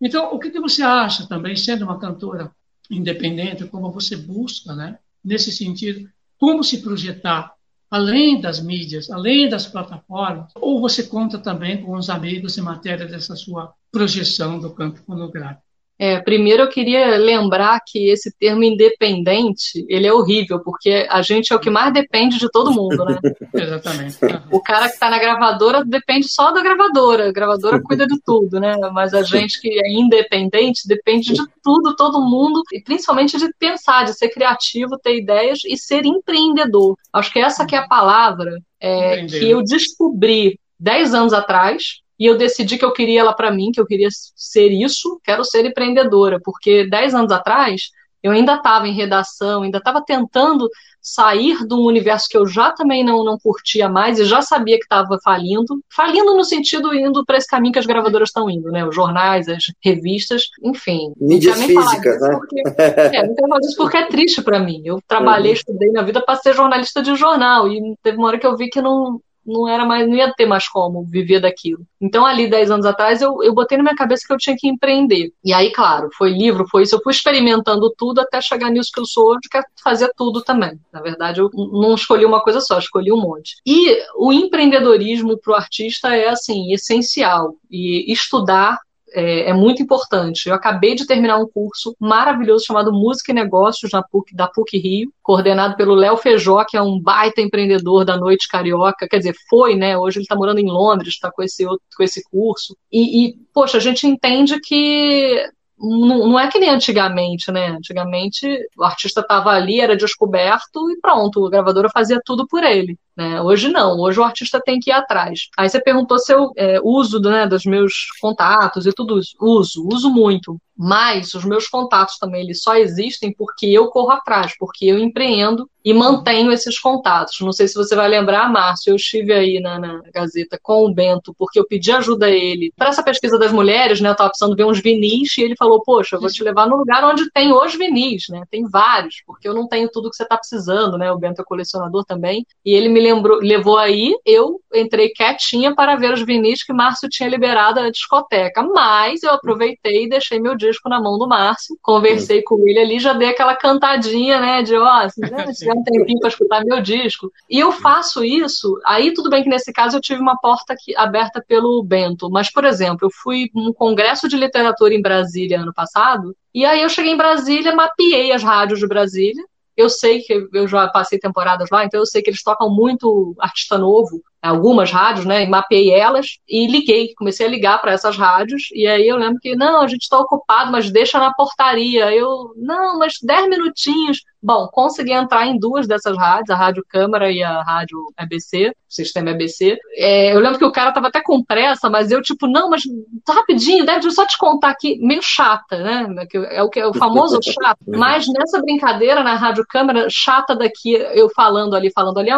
Então, o que, que você acha também, sendo uma cantora independente, como você busca, né, nesse sentido, como se projetar além das mídias, além das plataformas, ou você conta também com os amigos em matéria dessa sua projeção do campo pornográfico? É, primeiro eu queria lembrar que esse termo independente, ele é horrível, porque a gente é o que mais depende de todo mundo, né? Exatamente. O cara que está na gravadora depende só da gravadora, a gravadora cuida de tudo, né? Mas a gente que é independente depende de tudo, todo mundo, e principalmente de pensar, de ser criativo, ter ideias e ser empreendedor. Acho que essa que é a palavra é, que eu descobri 10 anos atrás, e eu decidi que eu queria ela para mim, que eu queria ser isso, quero ser empreendedora, porque dez anos atrás eu ainda estava em redação, ainda estava tentando sair de um universo que eu já também não, não curtia mais e já sabia que estava falindo. Falindo no sentido indo para esse caminho que as gravadoras estão indo, né? Os jornais, as revistas, enfim. Mídias físicas, né? Porque, é, não quero falar disso porque é triste para mim. Eu trabalhei, uhum. estudei na vida para ser jornalista de jornal e teve uma hora que eu vi que não, não era mais, não ia ter mais como viver daquilo. Então, ali, 10 anos atrás, eu, eu botei na minha cabeça que eu tinha que empreender. E aí, claro, foi livro, foi isso, eu fui experimentando tudo até chegar nisso que eu sou hoje, que é fazer tudo também. Na verdade, eu não escolhi uma coisa só, escolhi um monte. E o empreendedorismo para o artista é, assim, essencial. E estudar é, é, muito importante. Eu acabei de terminar um curso maravilhoso chamado Música e Negócios na PUC, da PUC Rio, coordenado pelo Léo Feijó, que é um baita empreendedor da noite carioca. Quer dizer, foi, né? Hoje ele está morando em Londres, está com esse, outro, com esse curso. E, e, poxa, a gente entende que não, é que nem antigamente, né? Antigamente o artista estava ali, era descoberto e pronto, a gravadora fazia tudo por ele. Né? Hoje não, hoje o artista tem que ir atrás. Aí você perguntou se eu é, uso né, dos meus contatos e tudo isso. Uso, uso muito. Mas os meus contatos também eles só existem porque eu corro atrás, porque eu empreendo e mantenho esses contatos. Não sei se você vai lembrar, Márcio, eu estive aí na, na Gazeta com o Bento, porque eu pedi ajuda a ele para essa pesquisa das mulheres, né? Eu estava precisando ver uns vinis e ele falou: Poxa, eu vou te levar no lugar onde tem os vinis, né? Tem vários, porque eu não tenho tudo que você está precisando, né? O Bento é colecionador também. E ele me lembrou, levou aí, eu entrei quietinha para ver os vinis que Márcio tinha liberado na discoteca. Mas eu aproveitei e deixei meu disco na mão do Márcio, conversei uhum. com ele ali, já dei aquela cantadinha, né, de ó, oh, né, se um tempinho para escutar meu disco. E eu faço isso, aí tudo bem que nesse caso eu tive uma porta aqui, aberta pelo Bento, mas, por exemplo, eu fui num congresso de literatura em Brasília ano passado, e aí eu cheguei em Brasília, mapeei as rádios de Brasília, eu sei que eu já passei temporadas lá, então eu sei que eles tocam muito artista novo, algumas rádios, né? E mapeei elas e liguei, comecei a ligar para essas rádios. E aí eu lembro que, não, a gente está ocupado, mas deixa na portaria. Eu, não, mas 10 minutinhos. Bom, consegui entrar em duas dessas rádios, a Rádio Câmara e a Rádio EBC, o sistema EBC. É, eu lembro que o cara tava até com pressa, mas eu, tipo, não, mas rapidinho, deve só te contar aqui, meio chata, né? É o, que, é o famoso chato. Mas nessa brincadeira na Rádio Câmara, chata daqui, eu falando ali, falando ali,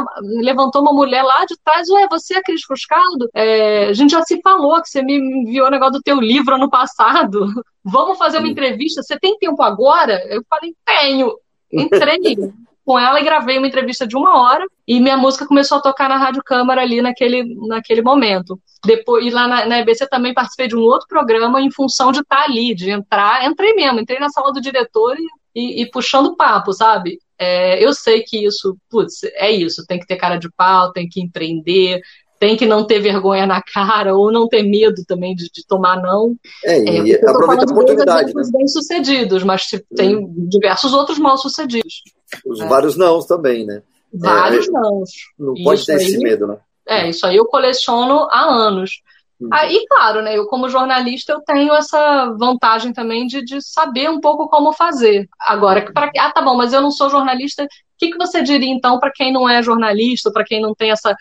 levantou uma mulher lá de trás, ué, você é Cris Fuscaldo? É, a gente já se falou que você me enviou o negócio do teu livro ano passado. Vamos fazer uma entrevista? Você tem tempo agora? Eu falei, tenho entrei com ela e gravei uma entrevista de uma hora e minha música começou a tocar na Rádio Câmara ali naquele, naquele momento. Depois, e lá na, na EBC também participei de um outro programa em função de estar ali, de entrar, entrei mesmo, entrei na sala do diretor e, e, e puxando papo, sabe? É, eu sei que isso, putz, é isso, tem que ter cara de pau, tem que empreender, tem que não ter vergonha na cara ou não ter medo também de, de tomar não. É, e é, aproveita a oportunidade. Né? bem-sucedidos, mas tem hum. diversos outros mal-sucedidos. Os é. vários nãos também, né? Vários é, nãos. Não pode ter aí, esse medo, né? É, isso aí eu coleciono há anos. Aí, claro, né, eu como jornalista eu tenho essa vantagem também de, de saber um pouco como fazer. Agora, para ah, tá bom, mas eu não sou jornalista. O que, que você diria então para quem não é jornalista, para quem não tem essa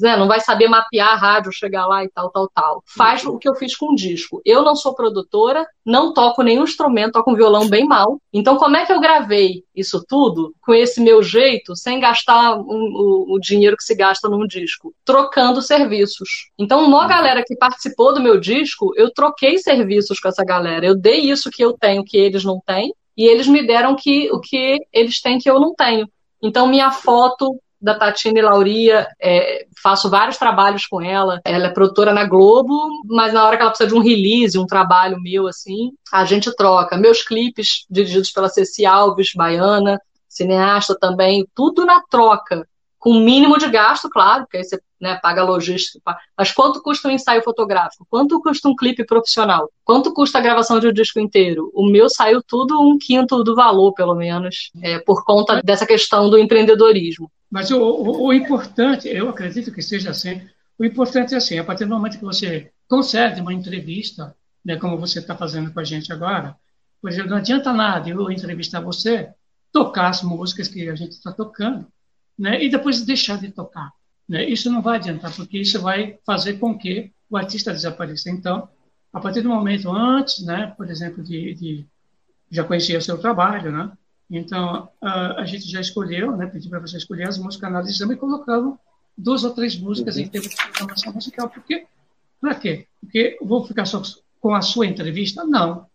né, não vai saber mapear a rádio, chegar lá e tal, tal, tal. Faz o que eu fiz com o disco. Eu não sou produtora, não toco nenhum instrumento, toco um violão bem mal. Então, como é que eu gravei isso tudo com esse meu jeito, sem gastar um, o, o, dinheiro que se gasta num disco? Trocando serviços. Então, uma galera que participou do meu disco, eu troquei serviços com essa galera. Eu dei isso que eu tenho, que eles não têm, e eles me deram que, o que eles têm que eu não tenho. Então, minha foto da Tatiana e Lauria, é, faço vários trabalhos com ela. Ela é produtora na Globo, mas na hora que ela precisa de um release, um trabalho meu, assim, a gente troca. Meus clipes, dirigidos pela Ceci Alves, baiana, cineasta também, tudo na troca. com o mínimo de gasto, claro, porque aí você né, paga logística. Mas quanto custa um ensaio fotográfico? Quanto custa um clipe profissional? Quanto custa a gravação de um disco inteiro? O meu saiu tudo um quinto do valor, pelo menos, é, por conta dessa questão do empreendedorismo. Mas o, o, o, importante, eu acredito que seja assim, o importante é assim, a partir do momento que você concede uma entrevista, né, como você está fazendo com a gente agora, por exemplo, não adianta nada eu entrevistar você, tocar as músicas que a gente está tocando, né, e depois deixar de tocar. Né? Isso não vai adiantar, porque isso vai fazer com que o artista desapareça. Então, a partir do momento antes, né, por exemplo, de, de já conhecia o seu trabalho, né? Então, a, a gente já escolheu, né, pedi para você escolher as músicas, analisamos e colocamos duas ou três músicas uhum. em termos de programação musical. Por quê? Para quê? Porque vou ficar só com a sua entrevista? Não.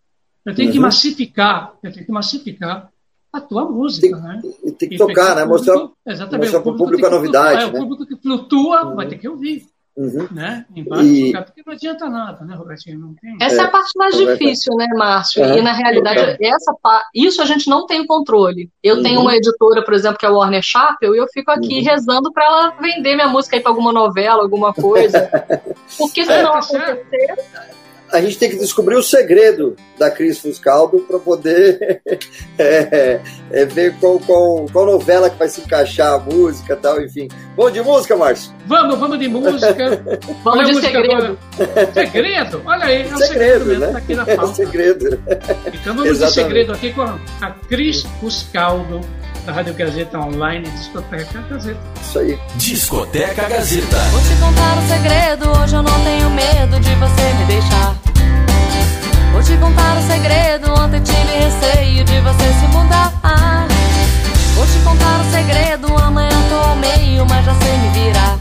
Eu tenho uhum. que massificar, eu tenho que massificar a tua música, tem, né? Tem que tocar, né? Mostrar, exatamente, mostrar para o público a novidade. Flutuar, né? O público que flutua uhum. vai ter que ouvir. Uhum. Né? E... porque não adianta nada, né, Robertinho? Não tem... Essa é, é a parte mais é difícil, né, Márcio? É. E na realidade, essa isso a gente não tem o controle. Eu uhum. tenho uma editora, por exemplo, que é a Warner Chappell, e eu fico aqui uhum. rezando para ela vender minha música aí para alguma novela, alguma coisa. Porque se é, não tá acontecer a gente tem que descobrir o segredo da Cris Fuscaldo para poder é, é, ver qual, qual, qual, novela que vai se encaixar a música tal, enfim. Vamos de música, Márcio? Vamos, vamos de música. vamos de segredo. Agora. Segredo? Olha aí, é um segredo, segredo né? Tá aqui na É um segredo. Então vamos Exatamente. de segredo aqui com a Cris Fuscaldo da Rádio Gazeta Online, Discoteca Gazeta. Isso aí. Discoteca Gazeta. Vou te contar um segredo, hoje eu não tenho medo de você me deixar. Vou te contar um segredo, ontem tive receio de você se mudar. Vou te contar um segredo, amanhã tô ao meio, mas já sei me virar.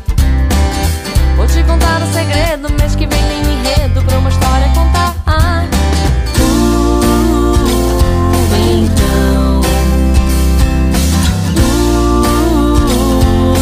Vou te contar um segredo, mês que vem tem enredo pra uma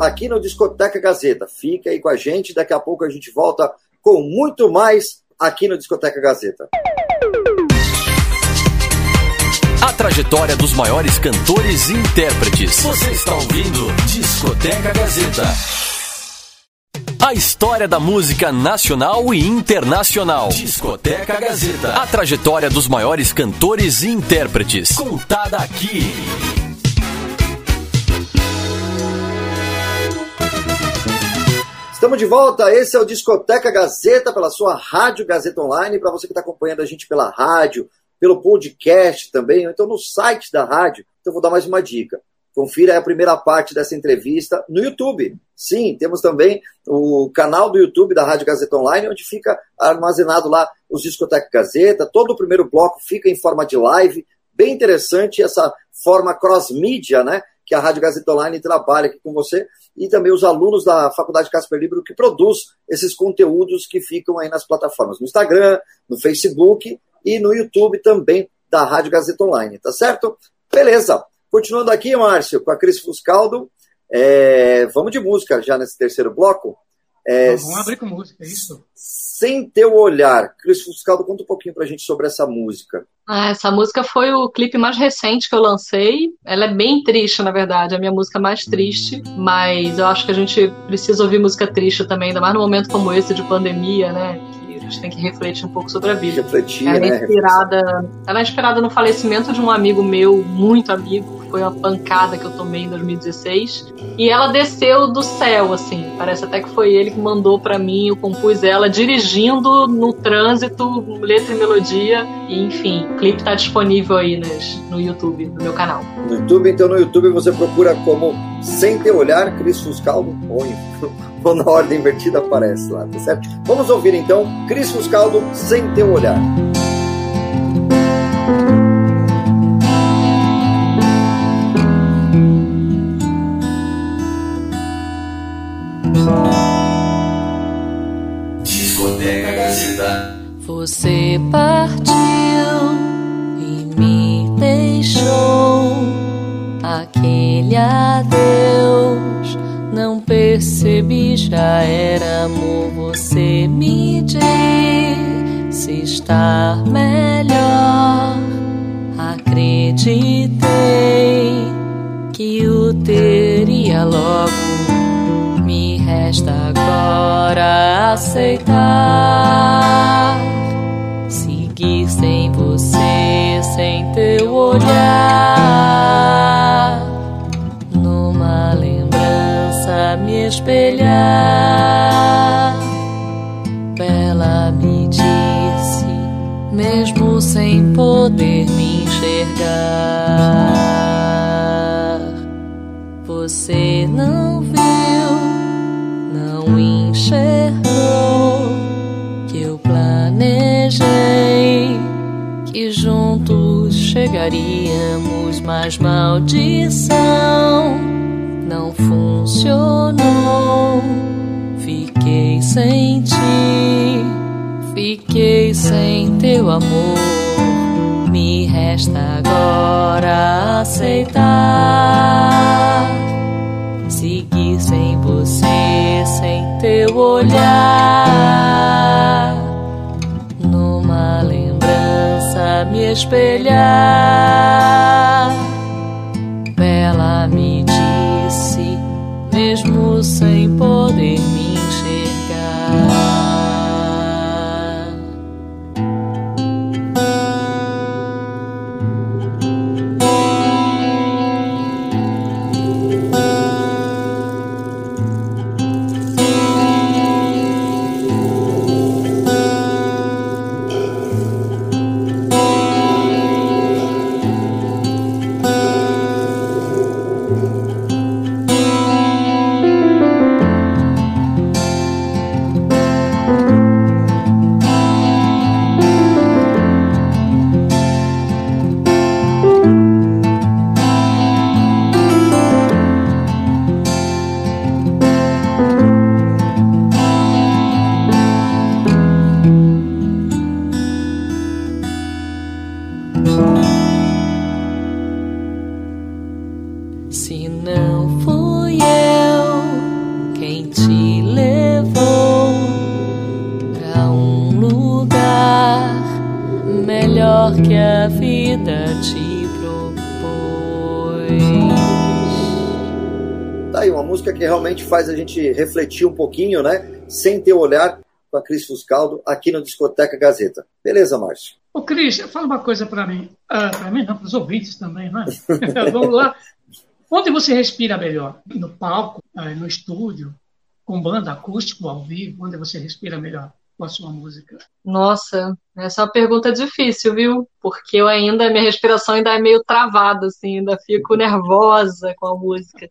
aqui no Discoteca Gazeta. Fica aí com a gente, daqui a pouco a gente volta com muito mais aqui no Discoteca Gazeta. A trajetória dos maiores cantores e intérpretes. Você está ouvindo Discoteca Gazeta. A história da música nacional e internacional. Discoteca Gazeta. A trajetória dos maiores cantores e intérpretes. Contada aqui. Estamos de volta, esse é o Discoteca Gazeta, pela sua Rádio Gazeta Online, para você que está acompanhando a gente pela rádio, pelo podcast também, ou então no site da rádio. Então vou dar mais uma dica. Confira a primeira parte dessa entrevista no YouTube. Sim, temos também o canal do YouTube da Rádio Gazeta Online, onde fica armazenado lá os Discoteca Gazeta. Todo o primeiro bloco fica em forma de live. Bem interessante essa forma cross-mídia, né? Que a Rádio Gazeta Online trabalha aqui com você e também os alunos da Faculdade Casper Libro que produz esses conteúdos que ficam aí nas plataformas, no Instagram, no Facebook e no YouTube também da Rádio Gazeta Online, tá certo? Beleza. Continuando aqui, Márcio, com a Cris Fuscaldo, é, vamos de música já nesse terceiro bloco. É, vamos abrir com música, é isso. Sem Teu Olhar. Cris Fuscaldo, conta um pouquinho pra gente sobre essa música. Ah, essa música foi o clipe mais recente que eu lancei. Ela é bem triste, na verdade, é a minha música mais triste, mas eu acho que a gente precisa ouvir música triste também, ainda mais num momento como esse de pandemia, né? Que a gente tem que refletir um pouco sobre a vida. Refletir, ela é né? inspirada, ela é inspirada no falecimento de um amigo meu, muito amigo, foi uma pancada que eu tomei em 2016. E ela desceu do céu, assim. Parece até que foi ele que mandou para mim. Eu compus ela dirigindo no trânsito, letra e melodia. E, enfim, o clipe tá disponível aí nas, no YouTube, no meu canal. No YouTube, então no YouTube você procura como Sem Ter Olhar, Cris Fuscaldo, ou, ou na ordem invertida aparece lá, tá certo? Vamos ouvir então Cris Fuscaldo, Sem Ter Olhar. Você partiu e me deixou aquele adeus. Não percebi, já era amor. Você me disse estar melhor. Acreditei que o teria logo. Me resta agora aceitar. Sem teu olhar. Numa lembrança me espelhar. Ela me disse, mesmo sem poder me enxergar. Você não viu, não enxergou chegaríamos, mas maldição não funcionou. Fiquei sem ti, fiquei sem teu amor. Me resta agora aceitar. Seguir sem você, sem teu olhar. Espelhar. Faz a gente refletir um pouquinho, né? Sem ter olhar com a Cris Fuscaldo aqui no Discoteca Gazeta. Beleza, Márcio? Ô, Cris, fala uma coisa para mim. Ah, para mim não, para os ouvintes também, né? Vamos lá. Onde você respira melhor? No palco, no estúdio, com banda acústico ao vivo? Onde você respira melhor com a sua música? Nossa, essa é uma pergunta difícil, viu? Porque eu ainda, minha respiração ainda é meio travada, assim, ainda fico nervosa com a música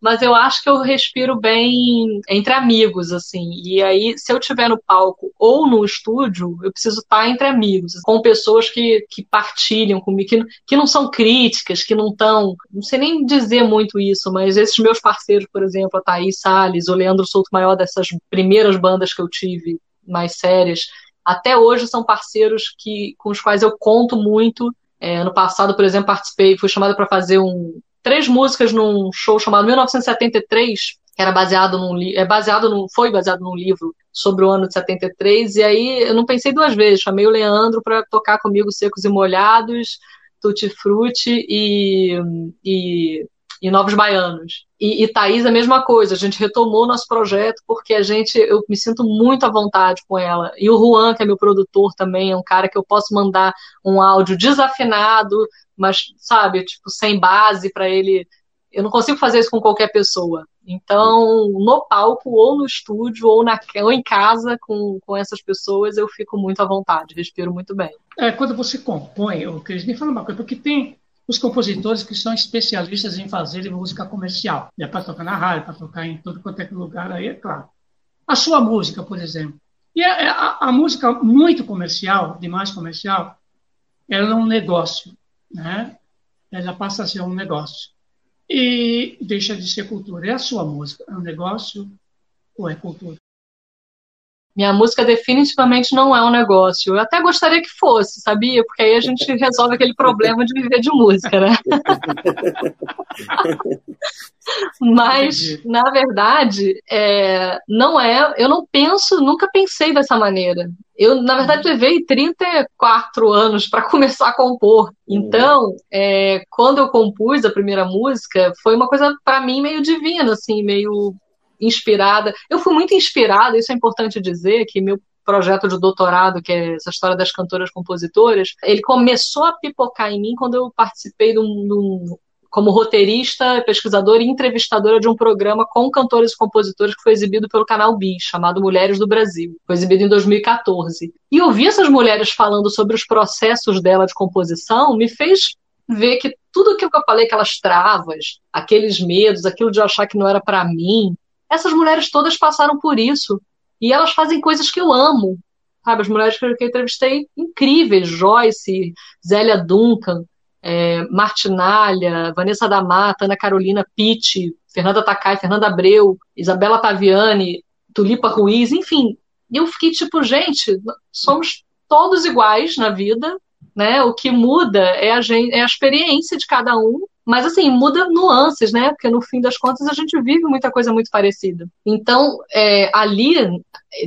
mas eu acho que eu respiro bem entre amigos, assim. E aí, se eu estiver no palco ou no estúdio, eu preciso estar entre amigos, com pessoas que, que partilham comigo, que, que não são críticas, que não estão. Não sei nem dizer muito isso, mas esses meus parceiros, por exemplo, a Thaís Salles, o Leandro Souto Maior, dessas primeiras bandas que eu tive mais sérias, até hoje são parceiros que, com os quais eu conto muito. É, ano passado, por exemplo, participei, fui chamada para fazer um, três músicas num show chamado 1973, que era baseado num é baseado num, foi baseado num livro sobre o ano de 73, e aí eu não pensei duas vezes, chamei o Leandro para tocar comigo Secos e Molhados, Tutti Frutti e, e, e Novos Baianos. E, e Thaís a mesma coisa, a gente retomou nosso projeto porque a gente, eu me sinto muito à vontade com ela. E o Juan, que é meu produtor também, é um cara que eu posso mandar um áudio desafinado, mas, sabe, tipo, sem base para ele. Eu não consigo fazer isso com qualquer pessoa. Então, no palco, ou no estúdio, ou, na, ou em casa com, com essas pessoas, eu fico muito à vontade, respiro muito bem. É, quando você compõe, Cris, me fala uma coisa, porque tem os compositores que são especialistas em fazer música comercial. É para tocar na rádio, para tocar em todo quanto é lugar, aí é claro. A sua música, por exemplo. E a, a, a música muito comercial, demais comercial, ela é um negócio né? ela passa a ser um negócio. E deixa de ser cultura. É a sua música, é um negócio ou é cultura? Minha música definitivamente não é um negócio. Eu até gostaria que fosse, sabia? Porque aí a gente resolve aquele problema de viver de música, né? Mas, na verdade, é, não é. Eu não penso, nunca pensei dessa maneira. Eu, na verdade, levei 34 anos para começar a compor. Então, é, quando eu compus a primeira música, foi uma coisa, para mim, meio divina, assim, meio inspirada. Eu fui muito inspirada, isso é importante dizer, que meu projeto de doutorado, que é essa história das cantoras compositoras, ele começou a pipocar em mim quando eu participei de um, de um como roteirista, pesquisadora e entrevistadora de um programa com cantores e compositores que foi exibido pelo canal BIS, chamado Mulheres do Brasil. Foi exibido em 2014. E ouvir essas mulheres falando sobre os processos dela de composição me fez ver que tudo aquilo que eu falei, aquelas travas, aqueles medos, aquilo de achar que não era para mim, essas mulheres todas passaram por isso. E elas fazem coisas que eu amo. Sabe, as mulheres que eu entrevistei, incríveis. Joyce, Zélia Duncan, é, Martinalha, Vanessa da Mata, Ana Carolina Pitti, Fernanda Takai, Fernanda Abreu, Isabela Taviani, Tulipa Ruiz, enfim. Eu fiquei tipo, gente, somos todos iguais na vida, né? O que muda é a, gente, é a experiência de cada um mas assim, muda nuances, né? Porque no fim das contas a gente vive muita coisa muito parecida. Então, é, ali,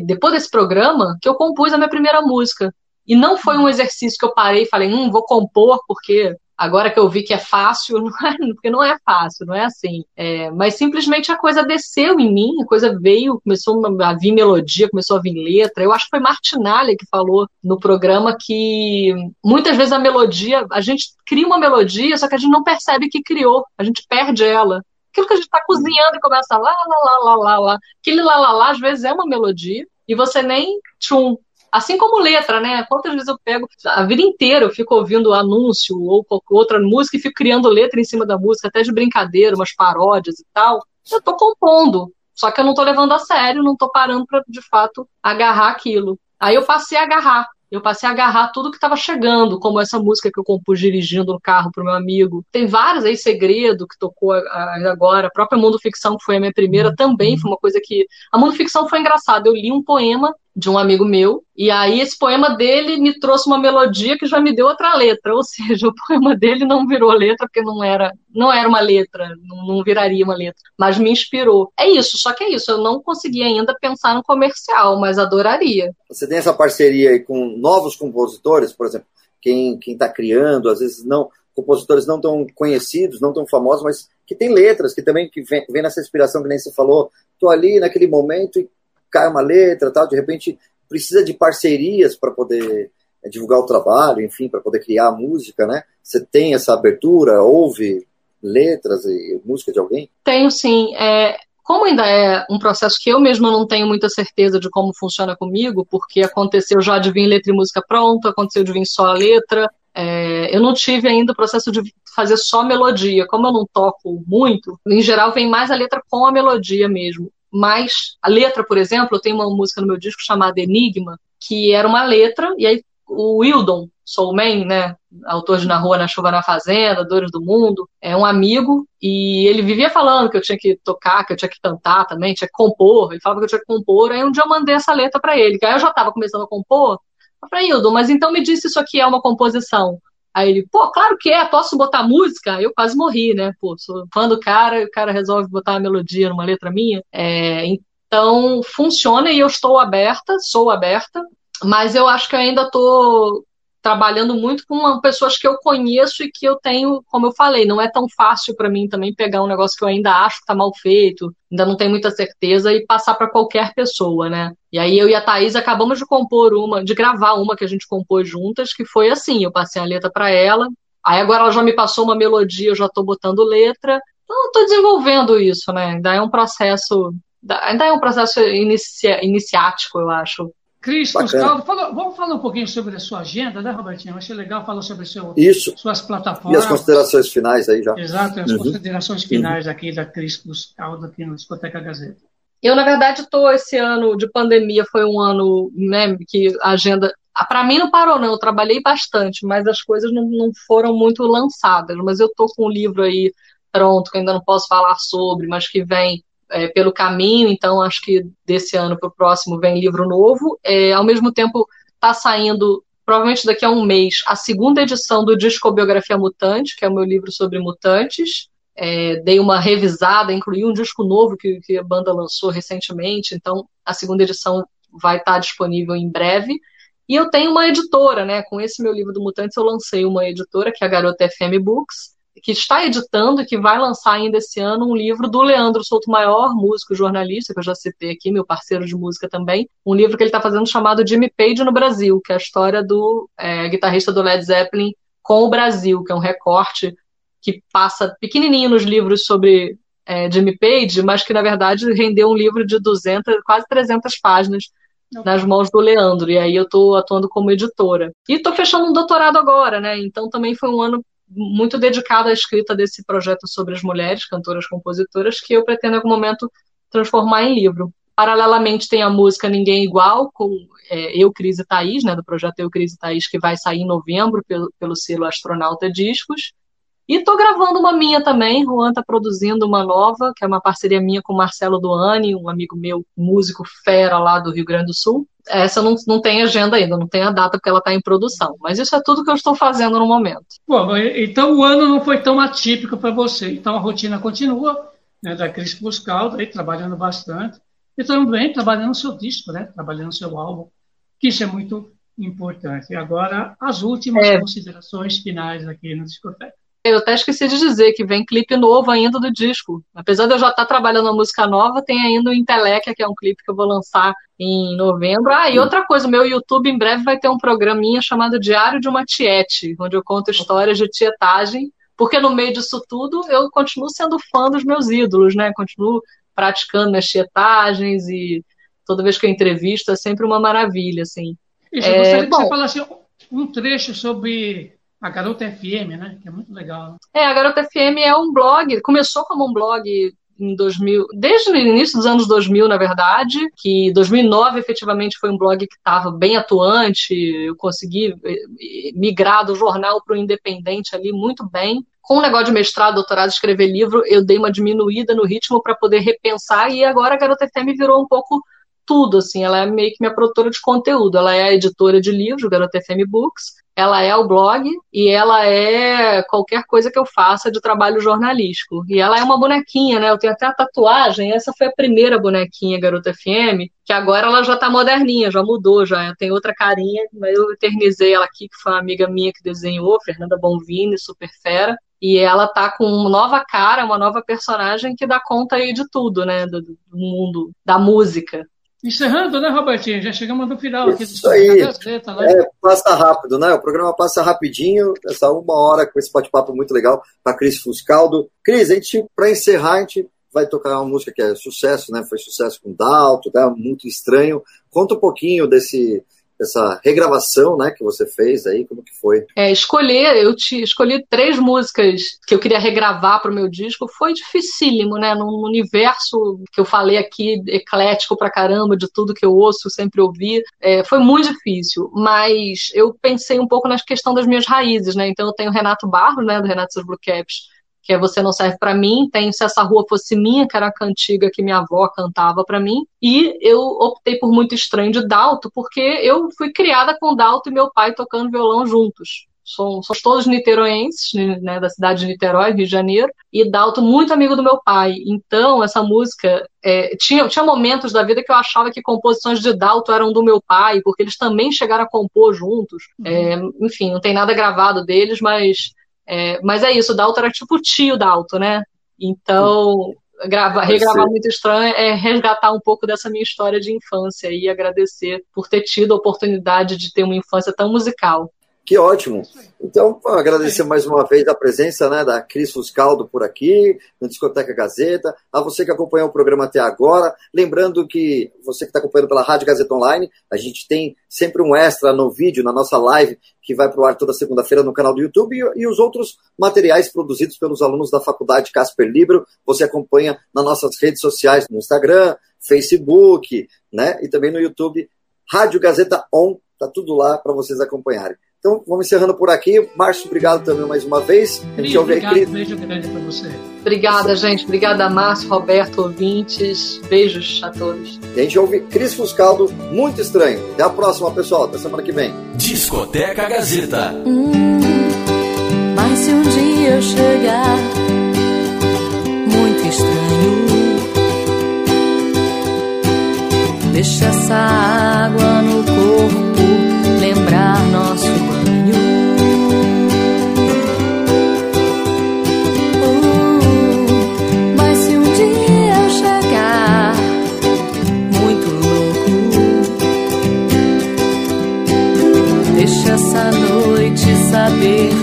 depois desse programa, que eu compus a minha primeira música. E não foi um exercício que eu parei e falei, hum, vou compor porque Agora que eu vi que é fácil, não é, porque não é fácil, não é assim. É, mas simplesmente a coisa desceu em mim, a coisa veio, começou a vir melodia, começou a vir letra. Eu acho que foi Martinalha que falou no programa que muitas vezes a melodia, a gente cria uma melodia, só que a gente não percebe que criou, a gente perde ela. Aquilo que a gente está cozinhando e começa lá, lá, lá, lá, lá, lá. Aquele lá, lá, lá, às vezes é uma melodia, e você nem tchum, Assim como letra, né? Quantas vezes eu pego a vida inteira, eu fico ouvindo anúncio ou qualquer outra música e fico criando letra em cima da música, até de brincadeira, umas paródias e tal. Eu tô compondo, só que eu não tô levando a sério, não tô parando para de fato agarrar aquilo. Aí eu passei a agarrar. Eu passei a agarrar tudo que estava chegando, como essa música que eu compus dirigindo no carro para o meu amigo. Tem várias aí, Segredo, que tocou agora, a própria Mundo Ficção, que foi a minha primeira, também foi uma coisa que. A Mundo Ficção foi engraçada. Eu li um poema de um amigo meu, e aí esse poema dele me trouxe uma melodia que já me deu outra letra, ou seja, o poema dele não virou letra porque não era, não era uma letra, não, não viraria uma letra, mas me inspirou. É isso, só que é isso, eu não consegui ainda pensar no comercial, mas adoraria. Você tem essa parceria aí com novos compositores, por exemplo, quem quem está criando, às vezes não compositores não tão conhecidos, não tão famosos, mas que tem letras, que também que vem, vem nessa inspiração que nem você falou, tô ali naquele momento e cai uma letra, tal, de repente precisa de parcerias para poder é, divulgar o trabalho, enfim, para poder criar música, né? Você tem essa abertura, ouve letras e música de alguém? Tenho sim. É, como ainda é um processo que eu mesma não tenho muita certeza de como funciona comigo, porque aconteceu já de vir letra e música pronta, aconteceu de vir só a letra, é, eu não tive ainda o processo de fazer só melodia. Como eu não toco muito, em geral vem mais a letra com a melodia mesmo. Mas a letra, por exemplo, eu tenho uma música no meu disco chamada Enigma, que era uma letra, e aí o Wildon Soulman, né, autor de Na Rua, Na Chuva, Na Fazenda, Dores do Mundo, é um amigo, e ele vivia falando que eu tinha que tocar, que eu tinha que cantar também, tinha que compor, ele falava que eu tinha que compor, aí um dia eu mandei essa letra para ele, que aí eu já estava começando a compor, eu falei, Hildon, mas então me disse isso aqui é uma composição. Aí ele, pô, claro que é, posso botar música? Eu quase morri, né? Pô, sou fã do cara, o cara resolve botar uma melodia numa letra minha. É, então, funciona e eu estou aberta, sou aberta, mas eu acho que eu ainda estou trabalhando muito com pessoas que eu conheço e que eu tenho, como eu falei, não é tão fácil para mim também pegar um negócio que eu ainda acho que está mal feito, ainda não tenho muita certeza e passar para qualquer pessoa, né? E aí eu e a Thaís acabamos de compor uma, de gravar uma que a gente compôs juntas, que foi assim, eu passei a letra para ela, aí agora ela já me passou uma melodia, eu já estou botando letra, então eu desenvolvendo isso, né? Ainda é um processo, ainda é um processo inicia, iniciático, eu acho. Cris, Gustavo, vamos falar um pouquinho sobre a sua agenda, né, Robertinho? Achei legal falar sobre seu, Isso. suas plataformas. E as considerações finais aí já. Exato, as uhum. considerações finais uhum. aqui da Cris Gustavo aqui no Discoteca Gazeta. Eu, na verdade, estou esse ano de pandemia, foi um ano né, que a agenda. Para mim não parou, não. Eu trabalhei bastante, mas as coisas não, não foram muito lançadas. Mas eu estou com um livro aí pronto, que ainda não posso falar sobre, mas que vem é, pelo caminho, então acho que desse ano para o próximo vem livro novo. É, ao mesmo tempo, está saindo, provavelmente daqui a um mês, a segunda edição do Discobiografia Mutante, que é o meu livro sobre mutantes. É, dei uma revisada, incluí um disco novo que, que a banda lançou recentemente, então a segunda edição vai estar tá disponível em breve. E eu tenho uma editora, né? Com esse meu livro do Mutantes, eu lancei uma editora, que é a Garota FM Books, que está editando e que vai lançar ainda esse ano um livro do Leandro Souto Maior, músico jornalista, que eu já citei aqui, meu parceiro de música também, um livro que ele está fazendo chamado Jimmy Page no Brasil, que é a história do é, guitarrista do Led Zeppelin com o Brasil, que é um recorte que passa pequenininho nos livros sobre é, Jimmy Page, mas que na verdade rendeu um livro de 200, quase 300 páginas nas mãos do Leandro, e aí eu estou atuando como editora. E estou fechando um doutorado agora, né? Então também foi um ano muito dedicado à escrita desse projeto sobre as mulheres, cantoras, compositoras, que eu pretendo em algum momento transformar em livro. Paralelamente tem a música Ninguém Igual, com é, Eu, Cris e Thaís, né, do projeto Eu, Cris e Thaís, que vai sair em novembro pelo, pelo selo Astronauta Discos. E estou gravando uma minha também, Juan está produzindo uma nova, que é uma parceria minha com Marcelo Doane, um amigo meu, músico fera lá do Rio Grande do Sul. Essa não, não tem agenda ainda, não tem a data porque ela está em produção. Mas isso é tudo que eu estou fazendo no momento. Bom, então o ano não foi tão atípico para você. Então a rotina continua, né, da Cris Buscaldo, aí, trabalhando bastante. E também trabalhando seu disco, né, trabalhando seu álbum, que isso é muito importante. E agora, as últimas é. considerações finais aqui no Discoteca. Eu até esqueci de dizer que vem clipe novo ainda do disco. Apesar de eu já estar trabalhando a música nova, tem ainda o Intelequia, que é um clipe que eu vou lançar em novembro. Ah, e outra coisa, meu YouTube em breve vai ter um programinha chamado Diário de uma Tiete, onde eu conto histórias de tietagem, porque no meio disso tudo eu continuo sendo fã dos meus ídolos, né? Continuo praticando minhas tietagens e toda vez que eu entrevisto é sempre uma maravilha, assim. Isso, eu gostaria é, que bom, você falasse um trecho sobre a Garota FM, né? Que é muito legal. É, a Garota FM é um blog, começou como um blog em 2000, desde o início dos anos 2000, na verdade, que 2009 efetivamente foi um blog que estava bem atuante, eu consegui eh, migrar do jornal para o independente ali muito bem. Com o negócio de mestrado, doutorado, escrever livro, eu dei uma diminuída no ritmo para poder repensar e agora a Garota FM virou um pouco tudo, assim, ela é meio que minha produtora de conteúdo, ela é a editora de livros, Garota FM Books, ela é o blog e ela é qualquer coisa que eu faça de trabalho jornalístico. E ela é uma bonequinha, né? Eu tenho até a tatuagem, essa foi a primeira bonequinha Garota FM, que agora ela já tá moderninha, já mudou, já tem outra carinha, mas eu eternizei ela aqui, que foi uma amiga minha que desenhou, Fernanda Bonvini, super fera. E ela tá com uma nova cara, uma nova personagem que dá conta aí de tudo, né? Do, do mundo da música. Encerrando, né, Robertinho? Já chegamos no final aqui Isso aí. Gazeta, né? É, passa rápido, né? O programa passa rapidinho, essa uma hora com esse bate-papo muito legal com a Cris Fuscaldo. Cris, a gente, para encerrar, a gente vai tocar uma música que é sucesso, né? Foi sucesso com Dalto, tá? Muito estranho. Conta um pouquinho desse essa regravação, né, que você fez aí, como que foi? É, escolher, eu te escolhi três músicas que eu queria regravar para o meu disco, foi dificílimo, né, num universo que eu falei aqui, eclético pra caramba, de tudo que eu ouço, sempre ouvi, é, foi muito difícil, mas eu pensei um pouco na questão das minhas raízes, né, então eu tenho o Renato Barros, né, do Renato Seus Blue Caps, que é Você Não Serve para Mim, tem Se Essa Rua Fosse Minha, que era a cantiga que minha avó cantava para mim, e eu optei por Muito Estranho de Dalto, porque eu fui criada com Dalto e meu pai tocando violão juntos. Somos, somos todos niteroenses, né, da cidade de Niterói, Rio de Janeiro, e Dalto muito amigo do meu pai. Então, essa música, é, tinha, tinha momentos da vida que eu achava que composições de Dalto eram do meu pai, porque eles também chegaram a compor juntos. Uhum. É, enfim, não tem nada gravado deles, mas é, mas é isso, o Dalton era tipo o tio Dalton, né? Então, grava, regravar muito estranho é resgatar um pouco dessa minha história de infância e agradecer por ter tido a oportunidade de ter uma infância tão musical. Que ótimo. Então, agradecer mais uma vez a presença né, da Cris Fuscaldo por aqui, na Discoteca Gazeta, a você que acompanhou o programa até agora. Lembrando que você que está acompanhando pela Rádio Gazeta Online, a gente tem sempre um extra no vídeo, na nossa live, que vai para o ar toda segunda-feira no canal do YouTube, e, e, os outros materiais produzidos pelos alunos da Faculdade Casper Libro, você acompanha nas nossas redes sociais, no Instagram, Facebook, né, e também no YouTube, Rádio Gazeta On, tá tudo lá para vocês acompanharem. Então, vamos encerrando por aqui. Márcio, obrigado também mais uma vez. A gente ouve obrigado, Cris. beijo grande para você. Obrigada, gente. Obrigada, Márcio, Roberto, ouvintes. Beijos a todos. E a gente ouve Cris Fuscaldo, muito estranho. Até a próxima, pessoal. Até semana que vem. Discoteca Gazeta. Hum, mas se um dia eu chegar muito estranho, deixa essa água no corpo lembrar saber